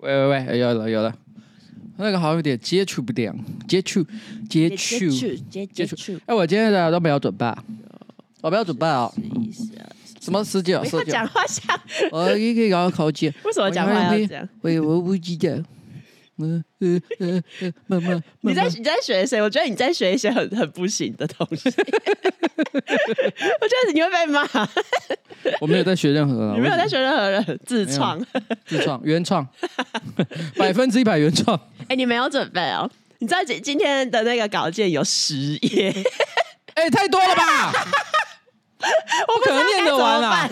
喂喂喂，有了有了，那个好像有点接触不良，接触接触接触。哎，我今天的都没有准备，我没有准备哦。什么十九？十九？讲话像 我可以搞个口诀。为什么讲话要这样？我，我不记得。嗯嗯嗯嗯，你在你在学谁？我觉得你在学一些很很不行的东西。我觉得你会被骂。我没有在学任何，你没有在学任何人，自创，自创，原创，百分之一百原创。哎，你没有准备哦？你知道今今天的那个稿件有十页？哎，太多了吧？我可能念得完啊。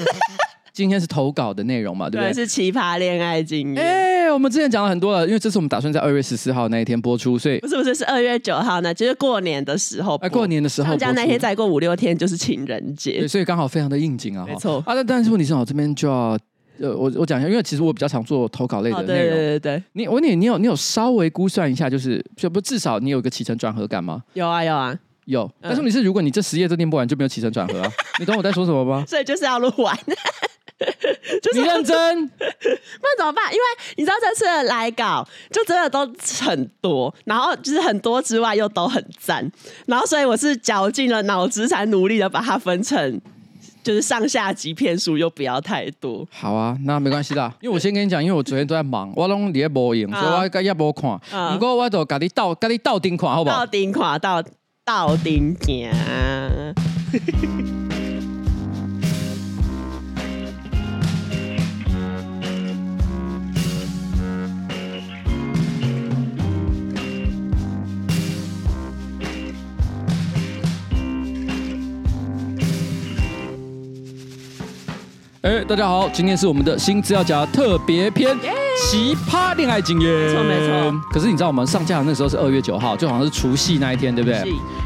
今天是投稿的内容嘛，对不对？对，是奇葩恋爱经验。哎，我们之前讲了很多了，因为这次我们打算在二月十四号那一天播出，所以不是不是是二月九号呢，就是过年的时候。哎，过年的时候，这样那天再过五六天就是情人节，对所以刚好非常的应景啊。没错啊，但但是问题是，我这边就要呃，我我讲一下，因为其实我比较常做投稿类的内容。对对对对，你我问你，你有你有稍微估算一下，就是就不至少你有个起承转合感吗？有啊有啊有。但是问题是，如果你这十页都念不完，就没有起承转合啊。你懂我在说什么吗？所以就是要录完。就是、你认真，不然怎么办？因为你知道这次的来稿就真的都很多，然后就是很多之外又都很赞，然后所以我是绞尽了脑汁才努力的把它分成就是上下集片数，又不要太多。好啊，那没关系啦，因为我先跟你讲，因为我昨天都在忙，我拢在播影，所以我该也无看。不、嗯、过我就给你倒给你倒顶看，好不好？倒顶看，倒倒钉听。哎，大家好，今天是我们的新资料夹特别篇《奇葩恋爱经验》。没错没错。可是你知道我们上架的那时候是二月九号，就好像是除夕那一天，对不对？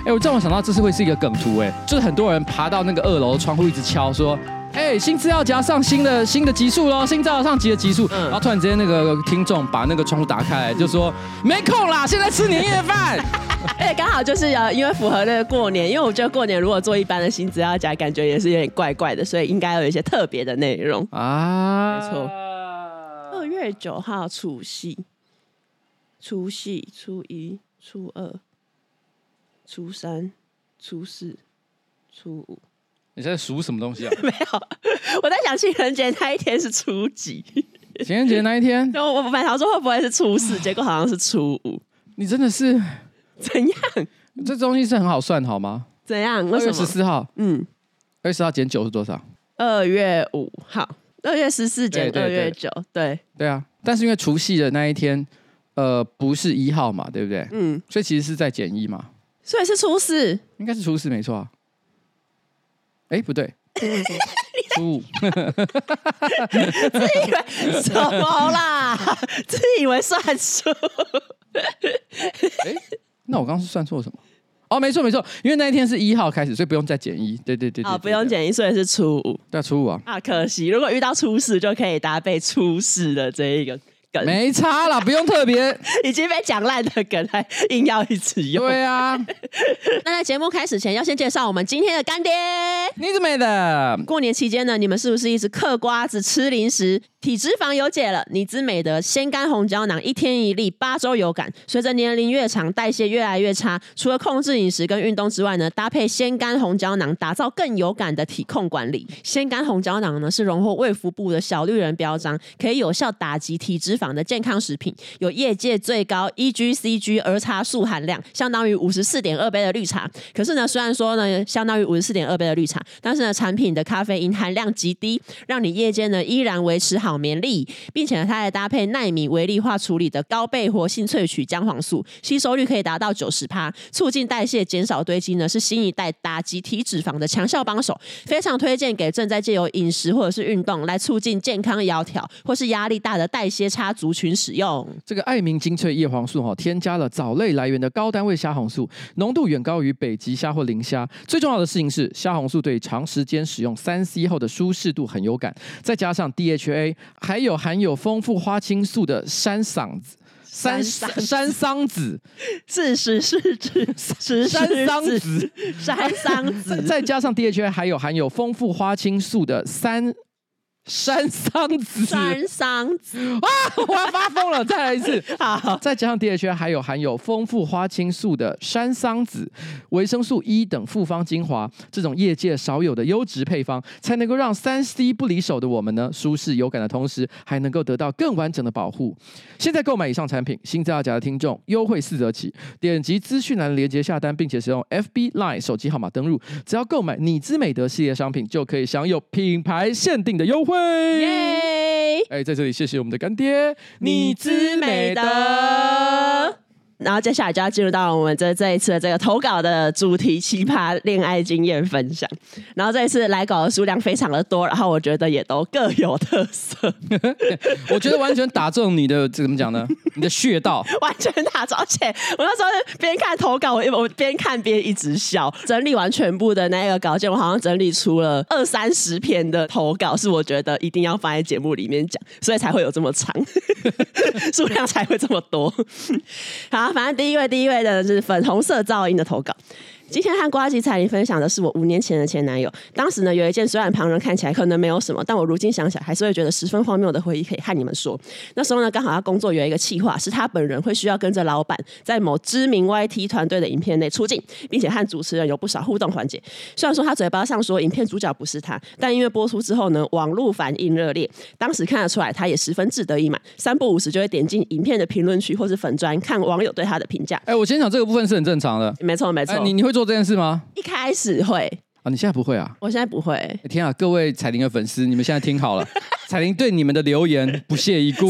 哎，我这样我想到这次会是一个梗图，哎，就是很多人爬到那个二楼窗户一直敲说。哎，新资料夹上新的新的集数喽，新资料上集的集数，嗯、然后突然之间那个听众把那个窗户打开来，就说、嗯、没空啦，现在吃年夜饭。哎，刚好就是呃，因为符合那个过年，因为我觉得过年如果做一般的薪资要加，感觉也是有点怪怪的，所以应该有一些特别的内容啊。没错，二月九号除夕，除夕、初一、初二、初三、初四、初五。你在数什么东西啊？没有，我在想情人节那一天是初几？情人节那一天，我我本来想说会不会是初四，结果好像是初五。你真的是怎样？这东西是很好算，好吗？怎样？为什么？二月十四号，嗯，二月十号减九是多少？二月五号，二月十四减二月九，对对啊。但是因为除夕的那一天，呃，不是一号嘛，对不对？嗯，所以其实是在减一嘛，所以是初四，应该是初四，没错啊。哎，不对，初五，自以为什么啦？自以为算数。哎，那我刚刚是算错什么？哦，没错没错，因为那一天是一号开始，所以不用再减一。对对对，对，好，不用减一，所以是初五。对，初五啊。啊，可惜，如果遇到初四，就可以搭配初四的这一个。没差啦，不用特别，已经被讲烂的梗还硬要一直用。对啊，那在节目开始前，要先介绍我们今天的干爹。你怎么的？过年期间呢，你们是不是一直嗑瓜子吃零食？体脂肪有解了，你之美的鲜甘红胶囊一天一粒，八周有感。随着年龄越长，代谢越来越差，除了控制饮食跟运动之外呢，搭配鲜甘红胶囊，打造更有感的体控管理。鲜甘红胶囊呢是荣获卫福部的小绿人标章，可以有效打击体脂肪的健康食品，有业界最高 EGCG 儿茶素含量，相当于五十四点二杯的绿茶。可是呢，虽然说呢相当于五十四点二杯的绿茶，但是呢产品的咖啡因含量极低，让你夜间呢依然维持好。眠力，并且呢，它还搭配纳米微粒化处理的高倍活性萃取姜黄素，吸收率可以达到九十趴，促进代谢，减少堆积呢，是新一代打击体脂肪的强效帮手，非常推荐给正在借由饮食或者是运动来促进健康窈窕或是压力大的代谢差族群使用。这个爱明精粹叶黄素哈，添加了藻类来源的高单位虾红素，浓度远高于北极虾或磷虾。最重要的事情是，虾红素对长时间使用三 C 后的舒适度很有感，再加上 DHA。还有含有丰富花青素的山桑子，山山桑子，是是是是山桑子，山桑子，再加上 DHA，还有含有丰富花青素的三山桑子，山桑子啊！我要发疯了，再来一次。好，再加上 DHA 还有含有丰富花青素的山桑子、维生素 E 等复方精华，这种业界少有的优质配方，才能够让三 C 不离手的我们呢，舒适有感的同时，还能够得到更完整的保护。现在购买以上产品，新造假的听众优惠四折起，点击资讯栏连接下单，并且使用 FB Line 手机号码登录，只要购买你姿美德系列商品，就可以享有品牌限定的优惠。耶！哎，在这里谢谢我们的干爹，你之美德。然后接下来就要进入到我们这这一次的这个投稿的主题——奇葩恋爱经验分享。然后这一次来稿的数量非常的多，然后我觉得也都各有特色。我觉得完全打中你的怎么讲呢？你的穴道完全打中。而且我那时候边看投稿，我我边看边一直笑。整理完全部的那个稿件，我好像整理出了二三十篇的投稿，是我觉得一定要放在节目里面讲，所以才会有这么长，数量才会这么多。好。反正第一位，第一位的是粉红色噪音的投稿。今天和瓜吉彩铃分享的是我五年前的前男友。当时呢，有一件虽然旁人看起来可能没有什么，但我如今想起来还是会觉得十分荒谬的回忆，可以和你们说。那时候呢，刚好他工作有一个企划，是他本人会需要跟着老板在某知名 YT 团队的影片内出镜，并且和主持人有不少互动环节。虽然说他嘴巴上说影片主角不是他，但因为播出之后呢，网络反应热烈，当时看得出来他也十分志得意满，三不五时就会点进影片的评论区或是粉砖看网友对他的评价。哎，我先讲这个部分是很正常的，没错没错。你你会做？做这件事吗？一开始会啊，你现在不会啊？我现在不会。天啊，各位彩铃的粉丝，你们现在听好了，彩铃对你们的留言不屑一顾。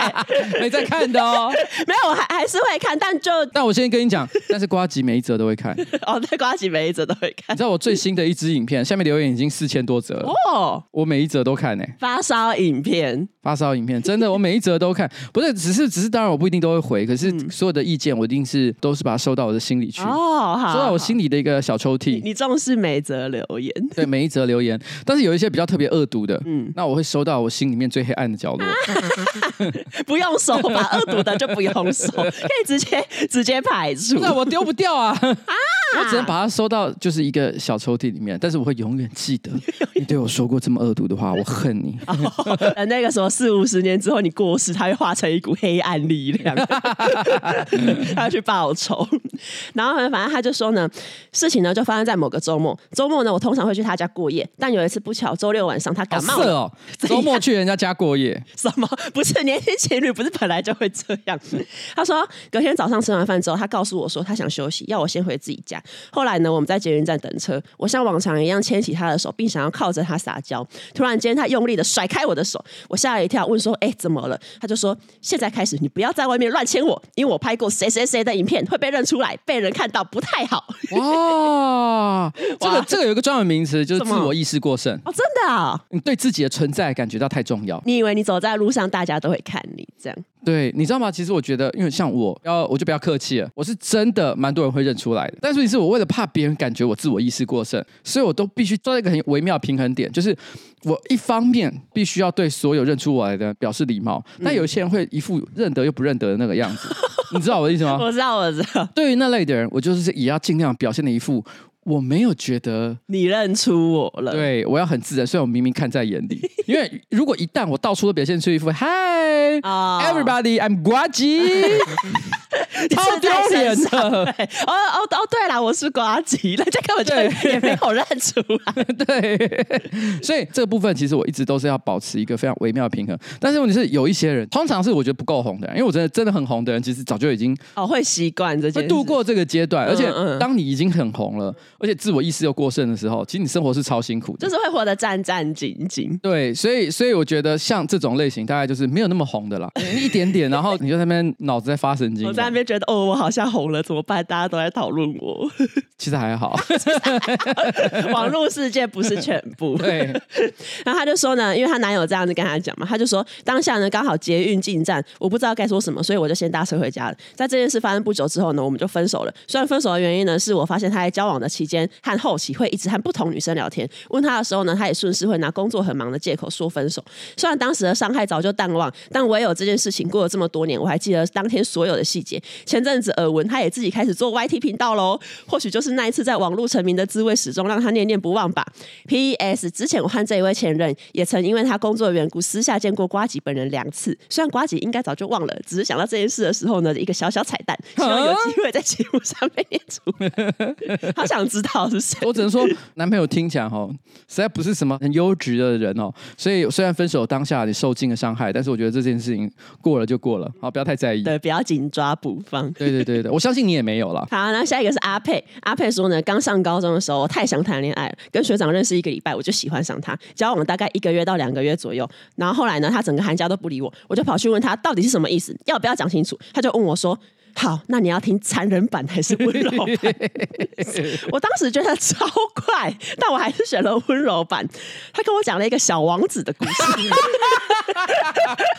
没在看的哦，没有，我还还是会看，但就但我先跟你讲，但是瓜吉每一则都会看。哦，对，瓜吉每一则都会看。你知道我最新的一支影片下面留言已经四千多则了。哦，我每一则都看呢。发烧影片，发烧影片，真的，我每一则都看，不是，只是只是，当然我不一定都会回，可是所有的意见我一定是都是把它收到我的心里去。哦，好，收到我心里的一个小抽屉。你，你重视每一则留言，对每一则留言，但是有一些比较特别恶毒的，嗯，那我会收到我心里面最黑暗的角落。不用手 把，恶毒的就不用手，可以直接直接排除。那我丢不掉啊！啊，我只能把它收到就是一个小抽屉里面，但是我会永远记得 你对我说过这么恶毒的话，我恨你。哦、那个时候四五十年之后你过世，它会化成一股黑暗力量，他要去报仇。然后呢，反正他就说呢，事情呢就发生在某个周末。周末呢，我通常会去他家过夜，但有一次不巧，周六晚上他感冒了。哦，周末去人家家过夜？什么？不是年轻情侣不是本来就会这样？他说隔天早上吃完饭之后，他告诉我说他想休息，要我先回自己家。后来呢，我们在捷运站等车，我像往常一样牵起他的手，并想要靠着他撒娇。突然间，他用力的甩开我的手，我吓了一跳，问说：“哎，怎么了？”他就说：“现在开始，你不要在外面乱牵我，因为我拍过谁谁谁的影片，会被认出来。”被人看到不太好哇！这个这个有一个专门名词，就是自我意识过剩哦，真的啊！你对自己的存在感觉到太重要，你以为你走在路上，大家都会看你这样？对，你知道吗？其实我觉得，因为像我要，我就不要客气了，我是真的蛮多人会认出来的。但是，是我为了怕别人感觉我自我意识过剩，所以我都必须做一个很微妙的平衡点，就是我一方面必须要对所有认出我来的表示礼貌，但有些人会一副认得又不认得的那个样子，你知道我的意思吗？我知道，我知道。对于那类的人，我就是也要尽量表现的一副。我没有觉得你认出我了，对，我要很自然，虽然我明明看在眼里。因为如果一旦我到处都表现出一副 “Hi，everybody，I'm 呱吉 ”，超丢脸的。哦哦哦，对了，我是呱吉，人家根本就也没有认出来。对，所以这个部分其实我一直都是要保持一个非常微妙的平衡。但是问题是，有一些人，通常是我觉得不够红的人，因为我真的真的很红的人，其实早就已经哦会习惯这件事，会度过这个阶段。而且当你已经很红了。而且自我意识又过剩的时候，其实你生活是超辛苦的，就是会活得战战兢兢。对，所以所以我觉得像这种类型，大概就是没有那么红的啦，一点点，然后你就在那边脑子在发神经，我在那边觉得哦，我好像红了，怎么办？大家都在讨论我，其实还好，网络世界不是全部。对，然后他就说呢，因为她男友这样子跟他讲嘛，他就说当下呢刚好捷运进站，我不知道该说什么，所以我就先搭车回家了。在这件事发生不久之后呢，我们就分手了。虽然分手的原因呢，是我发现他在交往的期间。和后期会一直和不同女生聊天，问他的时候呢，他也顺势会拿工作很忙的借口说分手。虽然当时的伤害早就淡忘，但唯有这件事情过了这么多年，我还记得当天所有的细节。前阵子耳闻他也自己开始做 YT 频道喽，或许就是那一次在网络成名的滋味，始终让他念念不忘吧。P.S. 之前我和这一位前任也曾因为他工作的缘故私下见过瓜吉本人两次，虽然瓜吉应该早就忘了，只是想到这件事的时候呢，一个小小彩蛋，希望有机会在节目上被念出。好想知道是谁？我只能说，男朋友听起来哈，实在不是什么很优质的人哦。所以虽然分手当下你受尽了伤害，但是我觉得这件事情过了就过了，好，不要太在意。对，不要紧抓不放。对对对对，我相信你也没有了。好，然后下一个是阿佩。阿佩说呢，刚上高中的时候，我太想谈恋爱了，跟学长认识一个礼拜，我就喜欢上他，交往大概一个月到两个月左右。然后后来呢，他整个寒假都不理我，我就跑去问他到底是什么意思，要不要讲清楚？他就问我说。好，那你要听残忍版还是温柔版？我当时觉得超快，但我还是选了温柔版。他跟我讲了一个小王子的故事，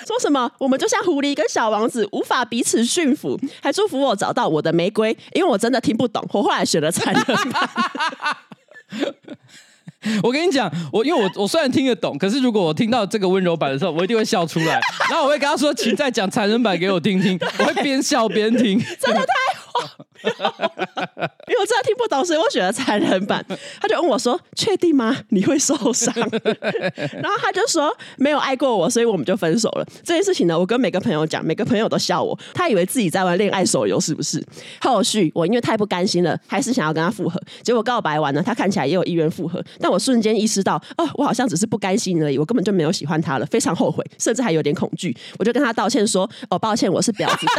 说什么我们就像狐狸跟小王子，无法彼此驯服，还祝福我找到我的玫瑰。因为我真的听不懂，我后来选了残忍版。我跟你讲，我因为我 我虽然听得懂，可是如果我听到这个温柔版的时候，我一定会笑出来。然后我会跟他说：“请再讲残忍版给我听听。”我会边笑边听，真的太好。因为我真的听不懂，所以我选了残忍版。他就问我说：“确定吗？你会受伤？” 然后他就说：“没有爱过我，所以我们就分手了。”这件事情呢，我跟每个朋友讲，每个朋友都笑我。他以为自己在玩恋爱手游，是不是？后续我因为太不甘心了，还是想要跟他复合。结果告白完了，他看起来也有意愿复合，但我瞬间意识到，哦，我好像只是不甘心而已，我根本就没有喜欢他了，非常后悔，甚至还有点恐惧。我就跟他道歉说：“哦，抱歉，我是婊子。”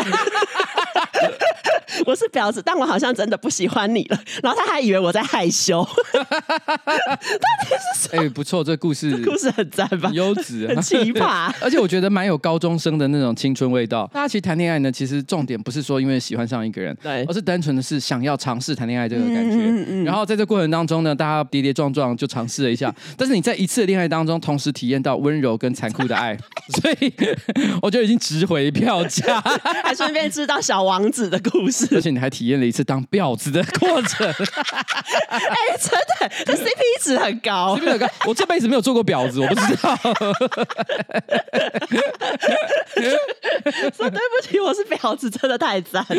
我是婊子，但我好像真的不喜欢你了。然后他还以为我在害羞。到底是？哎、欸，不错，这故事故事很赞吧？优质，很奇葩。而且我觉得蛮有高中生的那种青春味道。大家其实谈恋爱呢，其实重点不是说因为喜欢上一个人，对，而是单纯的是想要尝试谈恋爱这个感觉。嗯嗯嗯。然后在这过程当中呢，大家跌跌撞撞就尝试了一下。但是你在一次的恋爱当中，同时体验到温柔跟残酷的爱，所以我觉得已经值回票价，还顺便知道小王子的故事。而且你还体验了一次当婊子的过程，哎、欸，真的，这 CP 值很高，CP 值很高。我这辈子没有做过婊子，我不知道。说对不起，我是婊子，真的太赞。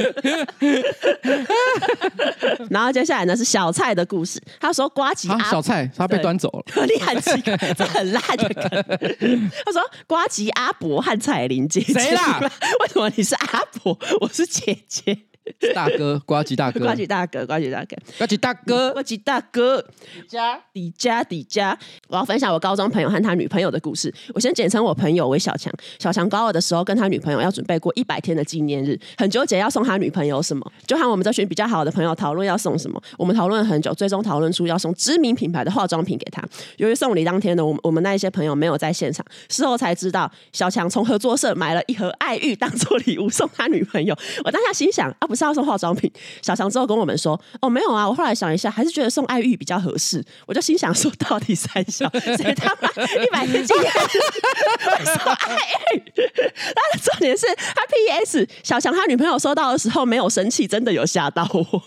然后接下来呢是小蔡的故事，他说瓜吉阿、啊、小蔡他被端走了，你很奇怪，这很烂的梗。他说瓜吉阿伯和彩玲姐姐，谁啦？为什么你是阿伯，我是姐姐？大哥，瓜吉大哥，瓜吉大哥，瓜吉大哥，瓜吉大哥，呱吉大哥，底加底加底加，我要分享我高中朋友和他女朋友的故事。我先简称我朋友为小强。小强高二的时候，跟他女朋友要准备过一百天的纪念日，很纠结要送他女朋友什么，就和我们这群比较好的朋友讨论要送什么。我们讨论了很久，最终讨论出要送知名品牌的化妆品给他。由于送礼当天呢，我们我们那一些朋友没有在现场，事后才知道小强从合作社买了一盒爱玉当做礼物送他女朋友。我当下心想啊。不是要送化妆品，小强之后跟我们说：“哦，没有啊，我后来想一下，还是觉得送爱玉比较合适。”我就心想说：“到底三小 谁他妈一百天纪念日送爱玉？” 但是重点是他 P.S. 小强他女朋友收到的时候没有生气，真的有吓到我。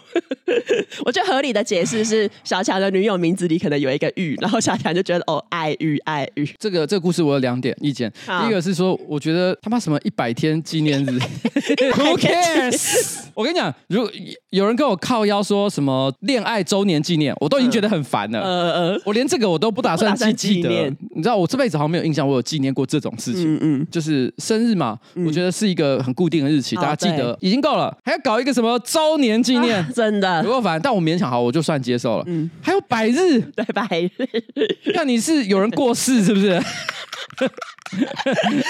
我觉得合理的解释是小强的女友名字里可能有一个玉，然后小强就觉得哦，爱玉爱玉。这个这个故事我有两点意见，第一个是说，我觉得他妈什么一百天纪念日，Who cares？我跟你讲，如果有人跟我靠腰说什么恋爱周年纪念，我都已经觉得很烦了。呃呃，我连这个我都不打算记记得。你知道，我这辈子好像没有印象，我有纪念过这种事情。嗯嗯，就是生日嘛，我觉得是一个很固定的日期，大家记得已经够了，还要搞一个什么周年纪念，真的不够烦。但我勉强好，我就算接受了。嗯，还有百日，对百日，那你是有人过世是不是？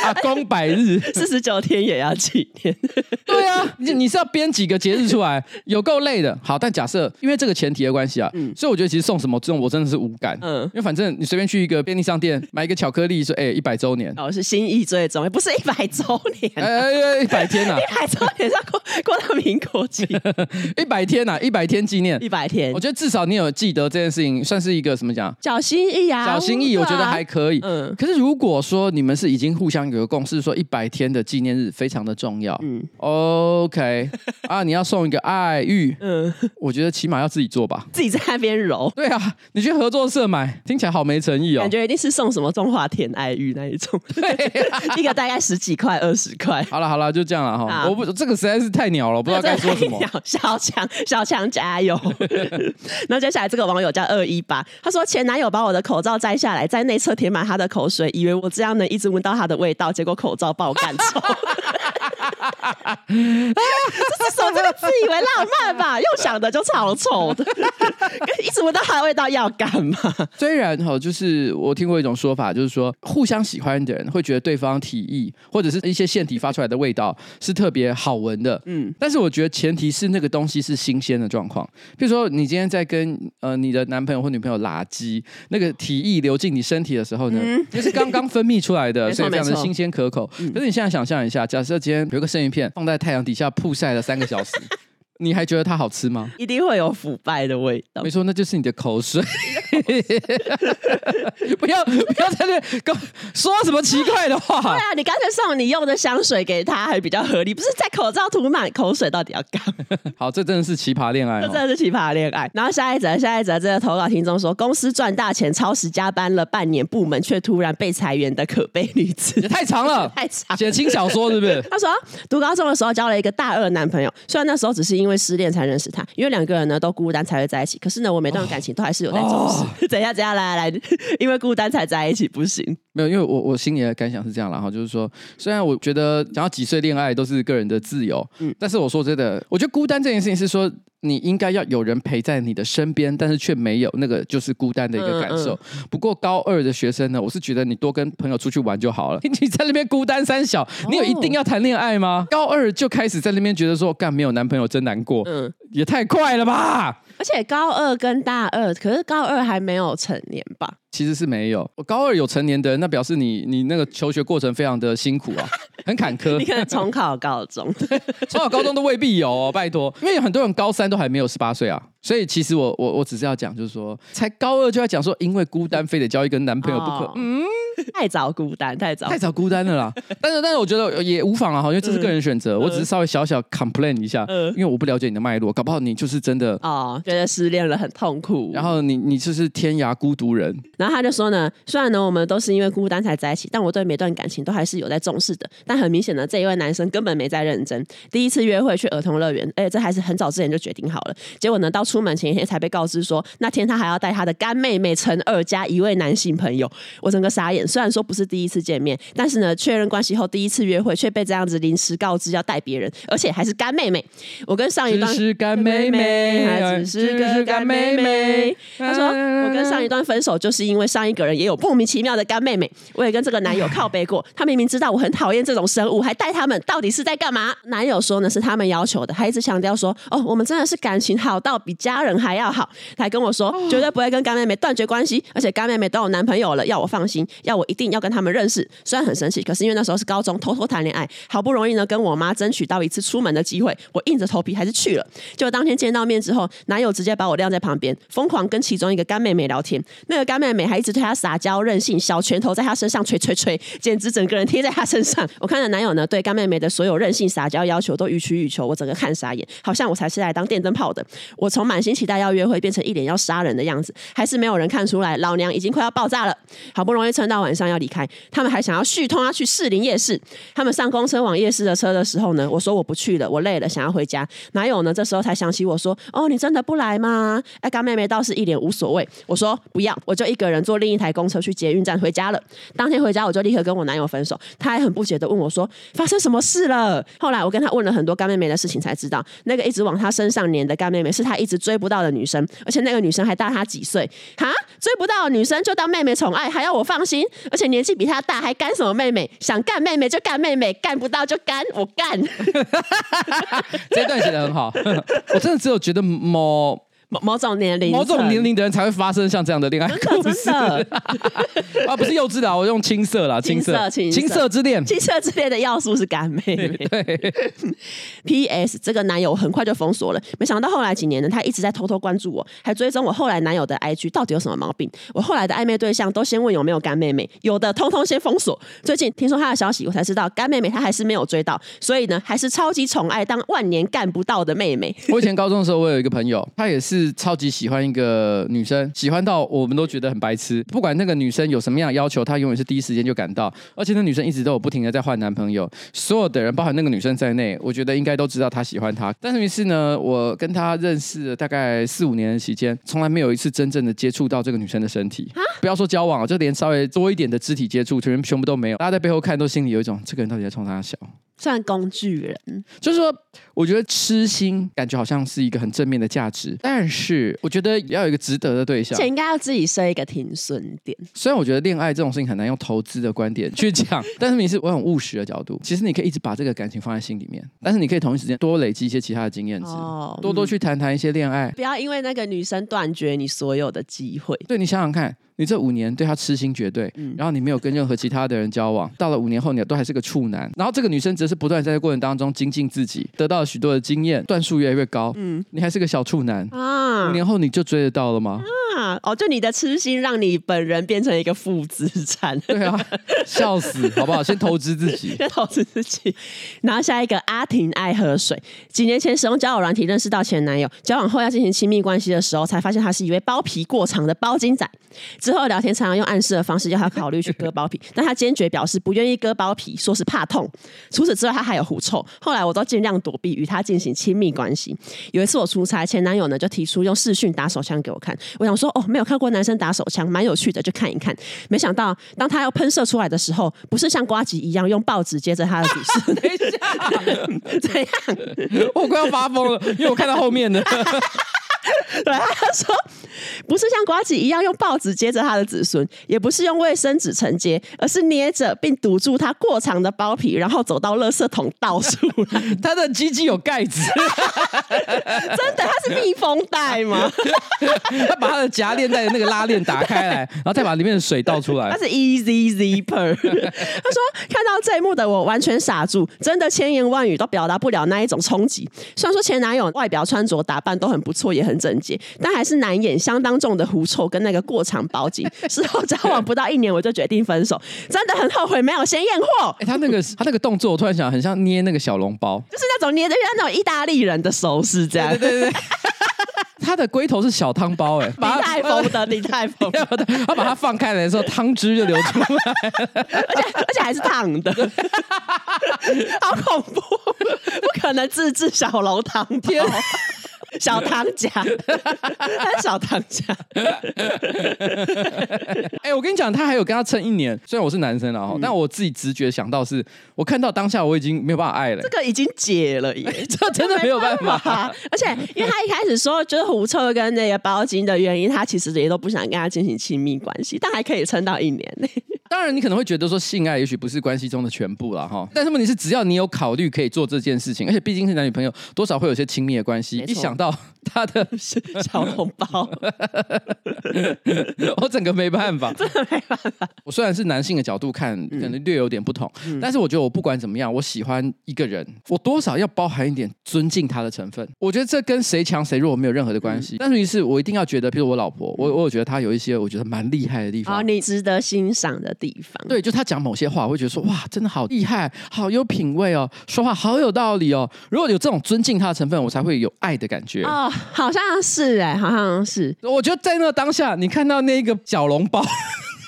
阿公百日，四十九天也要纪念。对啊，你你是要编几个节日出来，有够累的。好，但假设因为这个前提的关系啊，嗯，所以我觉得其实送什么这种我真的是无感，嗯，因为反正你随便去一个便利商店买一个巧克力，说哎一百周年，哦是心意最重要，不是一百周年，哎一百天呐，一百周年要过过到民国几？一百天呐，一百天纪念，一百天，我觉得至少你有记得这件事情，算是一个什么讲？小心意啊，小心意，我觉得还可以，嗯。可是如果说你们是已经互相有个共识，说一百天的纪念日非常的重要。嗯，OK 啊，你要送一个爱玉，嗯，我觉得起码要自己做吧，自己在那边揉。对啊，你去合作社买，听起来好没诚意哦。感觉一定是送什么中华甜爱玉那一种，对啊，一个大概十几块、二十块。好了好了，就这样了哈。我不，这个实在是太鸟了，我不知道 该说什么。小强，小强加油！那接下来这个网友叫二一八，他说前男友把我的口罩摘下来，在内侧填满他的口水，以为我这样能一直闻到他的味道，结果口罩爆干臭。啊、这是说这个自以为浪漫吧？又想的就超丑的，一直闻到他的味道要干嘛？虽然哈，就是我听过一种说法，就是说互相喜欢的人会觉得对方体液或者是一些腺体发出来的味道是特别好闻的，嗯，但是我觉得前提是那个东西是新鲜的状况。比如说你今天在跟呃你的男朋友或女朋友拉鸡，那个体液流进你身体的时候呢，就、嗯、是刚刚分泌出来的，所以非常的新鲜可口。可是你现在想象一下，假设今天有个生鱼片放在太阳底下曝晒了三个小时。你还觉得它好吃吗？一定会有腐败的味道。没错，那就是你的口水。不要不要在那跟说什么奇怪的话。对啊，你干脆送你用的香水给他，还比较合理。不是在口罩涂满口水，到底要干嘛？好，这真的是奇葩恋爱，这真的是奇葩恋爱。然后下一则，下一则，这个投稿听众说，公司赚大钱，超时加班了半年，部门却突然被裁员的可悲女子，也太长了，太长。写轻小说是不是？他说，读高中的时候交了一个大二男朋友，虽然那时候只是因为因为失恋才认识他，因为两个人呢都孤单才会在一起。可是呢，我每段感情都还是有在重视。哦、等一下，等一下，来来来，因为孤单才在一起不行。没有，因为我我心里的感想是这样，然后就是说，虽然我觉得想要几岁恋爱都是个人的自由，嗯，但是我说真的，我觉得孤单这件事情是说。你应该要有人陪在你的身边，但是却没有，那个就是孤单的一个感受。嗯嗯、不过高二的学生呢，我是觉得你多跟朋友出去玩就好了。你在那边孤单三小，你有一定要谈恋爱吗？哦、高二就开始在那边觉得说，干没有男朋友真难过，嗯，也太快了吧！而且高二跟大二，可是高二还没有成年吧？其实是没有。我高二有成年的人，那表示你你那个求学过程非常的辛苦啊，很坎坷。你可能重考高中，重考高中都未必有哦，拜托，因为有很多人高三都还没有十八岁啊。所以其实我我我只是要讲，就是说，才高二就要讲说，因为孤单非得交一个男朋友不可。哦、嗯，太早孤单，太早，太早孤单了啦。但是但是我觉得也无妨啊，因为这是个人选择。嗯、我只是稍微小小 complain 一下，嗯、因为我不了解你的脉络，搞不好你就是真的哦，觉得失恋了很痛苦。然后你你就是天涯孤独人。然后他就说呢，虽然呢我们都是因为孤单才在一起，但我对每段感情都还是有在重视的。但很明显呢，这一位男生根本没在认真。第一次约会去儿童乐园，哎，这还是很早之前就决定好了。结果呢，到出门前一天才被。告知说，那天他还要带他的干妹妹陈二加一位男性朋友，我整个傻眼。虽然说不是第一次见面，但是呢，确认关系后第一次约会却被这样子临时告知要带别人，而且还是干妹妹。我跟上一段只是干妹妹，还只是个干妹妹。他说我跟上一段分手就是因为上一个人也有莫名其妙的干妹妹。我也跟这个男友靠背过，他明明知道我很讨厌这种生物，还带他们，到底是在干嘛？男友说呢是他们要求的，还一直强调说哦，我们真的是感情好到比家人还要好。他还跟我说，绝对不会跟干妹妹断绝关系，而且干妹妹都有男朋友了，要我放心，要我一定要跟他们认识。虽然很生气，可是因为那时候是高中，偷偷谈恋爱，好不容易呢跟我妈争取到一次出门的机会，我硬着头皮还是去了。结果当天见到面之后，男友直接把我晾在旁边，疯狂跟其中一个干妹妹聊天。那个干妹妹还一直对她撒娇任性，小拳头在她身上捶捶捶，简直整个人贴在她身上。我看着男友呢对干妹妹的所有任性撒娇要求都予取予求，我整个看傻眼，好像我才是来当电灯泡的。我从满心期待要约会变成一脸要杀人的样子，还是没有人看出来，老娘已经快要爆炸了。好不容易撑到晚上要离开，他们还想要续通要去士林夜市。他们上公车往夜市的车的时候呢，我说我不去了，我累了，想要回家。男友呢？这时候才想起我说，哦，你真的不来吗？哎，干妹妹倒是一脸无所谓。我说不要，我就一个人坐另一台公车去捷运站回家了。当天回家我就立刻跟我男友分手，他还很不解的问我说，发生什么事了？后来我跟他问了很多干妹妹的事情，才知道那个一直往他身上粘的干妹妹是他一直追不到的女生，而且那个女生还大他几岁？哈，追不到的女生就当妹妹宠爱，还要我放心？而且年纪比他大，还干什么妹妹？想干妹妹就干妹妹，干不到就干我干。这段写得很好，我真的只有觉得某。某某种年龄，某种年龄的人才会发生像这样的恋爱故事 啊，不是幼稚的，我用青涩啦，青涩，青涩之恋，青涩之恋的要素是干妹妹。对，P.S. 这个男友很快就封锁了，没想到后来几年呢，他一直在偷偷关注我，还追踪我后来男友的 IG，到底有什么毛病？我后来的暧昧对象都先问有没有干妹妹，有的通通先封锁。最近听说他的消息，我才知道干妹妹他还是没有追到，所以呢，还是超级宠爱当万年干不到的妹妹。我以前高中的时候，我有一个朋友，他也是。次超级喜欢一个女生，喜欢到我们都觉得很白痴。不管那个女生有什么样的要求，她永远是第一时间就赶到。而且那女生一直都有不停的在换男朋友。所有的人，包含那个女生在内，我觉得应该都知道她喜欢他。但是于是呢，我跟她认识了大概四五年的时间，从来没有一次真正的接触到这个女生的身体。不要说交往，就连稍微多一点的肢体接触，全全部都没有。大家在背后看，都心里有一种这个人到底在冲他笑。算工具人，就是说，我觉得痴心感觉好像是一个很正面的价值，但是我觉得要有一个值得的对象，而且应该要自己设一个停损点。虽然我觉得恋爱这种事情很难用投资的观点去讲，但是你是我很务实的角度，其实你可以一直把这个感情放在心里面，但是你可以同一时间多累积一些其他的经验值，哦、多多去谈谈一些恋爱，不要因为那个女生断绝你所有的机会。对，你想想看。你这五年对他痴心绝对，嗯、然后你没有跟任何其他的人交往，到了五年后你都还是个处男，然后这个女生则是不断在这过程当中精进自己，得到了许多的经验，段数越来越高，嗯，你还是个小处男啊，五年后你就追得到了吗？啊，哦，就你的痴心让你本人变成一个负资产，对啊，笑死，好不好？先投资自己，先投资自己，然后下一个阿婷爱喝水，几年前使用交友软体认识到前男友，交往后要进行亲密关系的时候，才发现他是一位包皮过长的包茎仔。之后聊天常常用暗示的方式要他考虑去割包皮，但他坚决表示不愿意割包皮，说是怕痛。除此之外，他还有狐臭。后来我都尽量躲避与他进行亲密关系。有一次我出差，前男友呢就提出用视讯打手枪给我看。我想说哦，没有看过男生打手枪，蛮有趣的，就看一看。没想到当他要喷射出来的时候，不是像瓜吉一样用报纸接着他的子孙。等一下，怎样？我快要发疯了，因为我看到后面的。对，他说不是像瓜子一样用报纸接着他的子孙，也不是用卫生纸承接，而是捏着并堵住他过长的包皮，然后走到垃圾桶倒出来。他的鸡鸡有盖子，真的？他是密封袋吗？他把他的夹链带的那个拉链打开来，然后再把里面的水倒出来。他是 Easy Zipper。他说看到这一幕的我完全傻住，真的千言万语都表达不了那一种冲击。虽然说前男友外表穿着打扮都很不错，也很。整洁，但还是难掩相当重的狐臭跟那个过长包茎。事后交往不到一年，我就决定分手，真的很后悔没有先验货。哎、欸，他那个 他那个动作，我突然想，很像捏那个小笼包，就是那种捏的像那种意大利人的手势，这样。对对对，对，他的龟头是小汤包，哎，李太疯的李太疯，他把它放开来的时候，汤汁就流出来，而且而且还是烫的，好恐怖，不可能自制小笼汤天。小汤夹，小唐家。哎，我跟你讲，他还有跟他撑一年。虽然我是男生了哈，嗯、但我自己直觉想到是，我看到当下我已经没有办法爱了。这个已经解了耶，这真的没有办法。办法而且，因为他一开始说就是狐臭跟那个包金的原因，他其实也都不想跟他进行亲密关系，但还可以撑到一年呢。当然，你可能会觉得说性爱也许不是关系中的全部了哈，但是问题是，只要你有考虑可以做这件事情，而且毕竟是男女朋友，多少会有些亲密的关系。一想到他的小红包，我整个没办法，真的没办法。我虽然是男性的角度看，可能略有点不同，嗯、但是我觉得我不管怎么样，我喜欢一个人，我多少要包含一点尊敬他的成分。我觉得这跟谁强谁弱没有任何的关系，嗯、但是于是我一定要觉得，比如我老婆，我我有觉得她有一些我觉得蛮厉害的地方，哦，你值得欣赏的。地方。对，就他讲某些话，我会觉得说哇，真的好厉害，好有品味哦，说话好有道理哦。如果有这种尊敬他的成分，我才会有爱的感觉哦。好像是哎，好像是。我觉得在那个当下，你看到那个小笼包。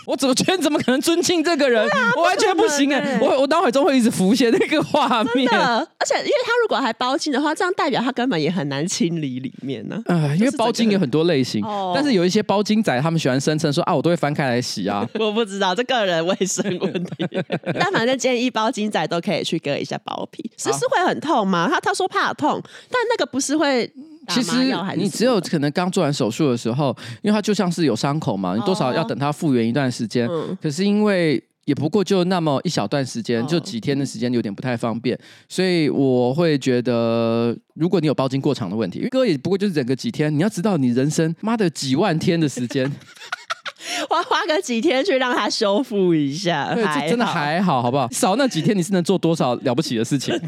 我怎么觉得怎么可能尊敬这个人？啊、我完全不行哎、欸！我我脑海中会一直浮现那个画面。而且因为他如果还包金的话，这样代表他根本也很难清理里面呢、啊。呃，因为包金有很多类型，哦、但是有一些包金仔，他们喜欢声称说啊，我都会翻开来洗啊。我不知道这个人卫生问题，但反正建议包金仔都可以去割一下包皮。是是会很痛吗？他他说怕痛，但那个不是会。其实你只有可能刚做完手术的时候，因为它就像是有伤口嘛，你多少要等它复原一段时间。哦、可是因为也不过就那么一小段时间，就几天的时间，有点不太方便，所以我会觉得，如果你有包茎过长的问题，因为哥也不过就是整个几天，你要知道你人生妈的几万天的时间。我花个几天去让它修复一下。对，这真的还好，好不好？少那几天，你是能做多少了不起的事情？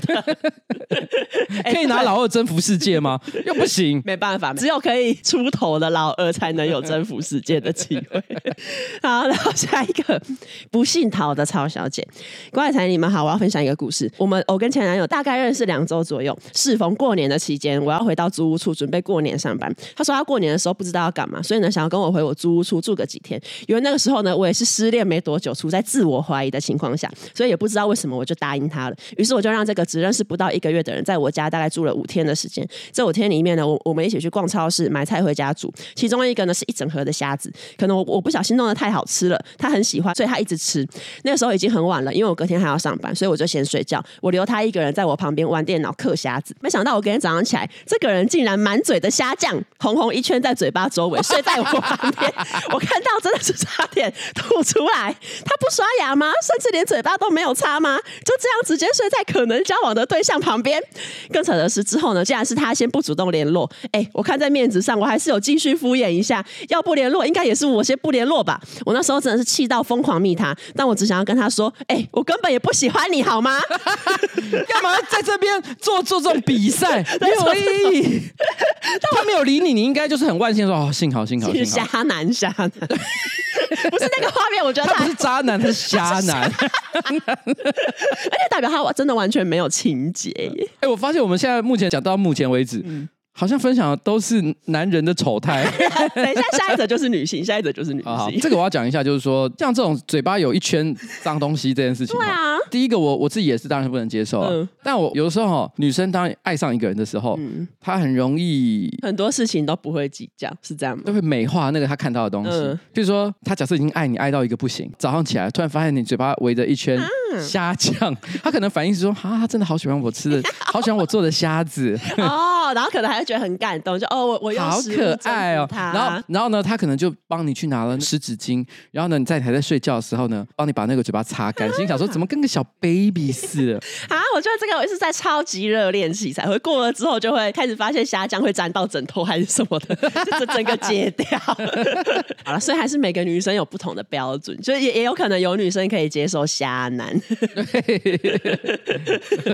可以拿老二征服世界吗？又不行，没办法，只有可以出头的老二才能有征服世界的机会。好，然后下一个不姓陶的曹小姐，郭爱才你们好，我要分享一个故事。我们我跟前男友大概认识两周左右，适逢过年的期间，我要回到租屋处准备过年上班。他说他过年的时候不知道要干嘛，所以呢想要跟我回我租屋处住个几天。因为那个时候呢，我也是失恋没多久，处在自我怀疑的情况下，所以也不知道为什么我就答应他了。于是我就让这个只认识不到一个月的人在我家大概住了五天的时间。这五天里面呢，我我们一起去逛超市买菜回家煮。其中一个呢是一整盒的虾子，可能我我不小心弄得太好吃了，他很喜欢，所以他一直吃。那个时候已经很晚了，因为我隔天还要上班，所以我就先睡觉。我留他一个人在我旁边玩电脑嗑虾子。没想到我隔天早上起来，这个人竟然满嘴的虾酱，红红一圈在嘴巴周围，睡在我旁边。我看到 真的是差点吐出来。他不刷牙吗？甚至连嘴巴都没有擦吗？就这样直接睡在可能交往的对象旁边。更扯的是之后呢，竟然是他先不主动联络。哎，我看在面子上，我还是有继续敷衍一下。要不联络，应该也是我先不联络吧。我那时候真的是气到疯狂密他，但我只想要跟他说：哎，我根本也不喜欢你，好吗？干嘛在这边做做这种比赛？没有意义。他没有理你，你应该就是很万幸说哦，幸好幸好幸好。虾男虾男，不是那个画面，我觉得他，他不是渣男，他是 瞎男，而且代表他真的完全没有情节。哎，我发现我们现在目前讲到目前为止。嗯好像分享的都是男人的丑态。等一下，下一则就是女性，下一则就是女性。好，好，这个我要讲一下，就是说，像这种嘴巴有一圈脏东西这件事情，对啊，第一个我我自己也是当然不能接受，嗯，但我有的时候女生当爱上一个人的时候，嗯，她很容易很多事情都不会计较，是这样吗？都会美化那个她看到的东西。嗯，比如说，她假设已经爱你爱到一个不行，早上起来突然发现你嘴巴围着一圈虾酱，她可能反应是说，啊，她真的好喜欢我吃的，好喜欢我做的虾子。哦，然后可能还会觉得很感动，就哦，我我好可爱哦。然后然后呢，他可能就帮你去拿了湿纸巾，然后呢，你在还在睡觉的时候呢，帮你把那个嘴巴擦干净，心想说怎么跟个小 baby 似的 啊？我觉得这个是在超级热恋期才会过了之后，就会开始发现虾酱会沾到枕头还是什么的，就整个戒掉。好了，所以还是每个女生有不同的标准，就也也有可能有女生可以接受虾男。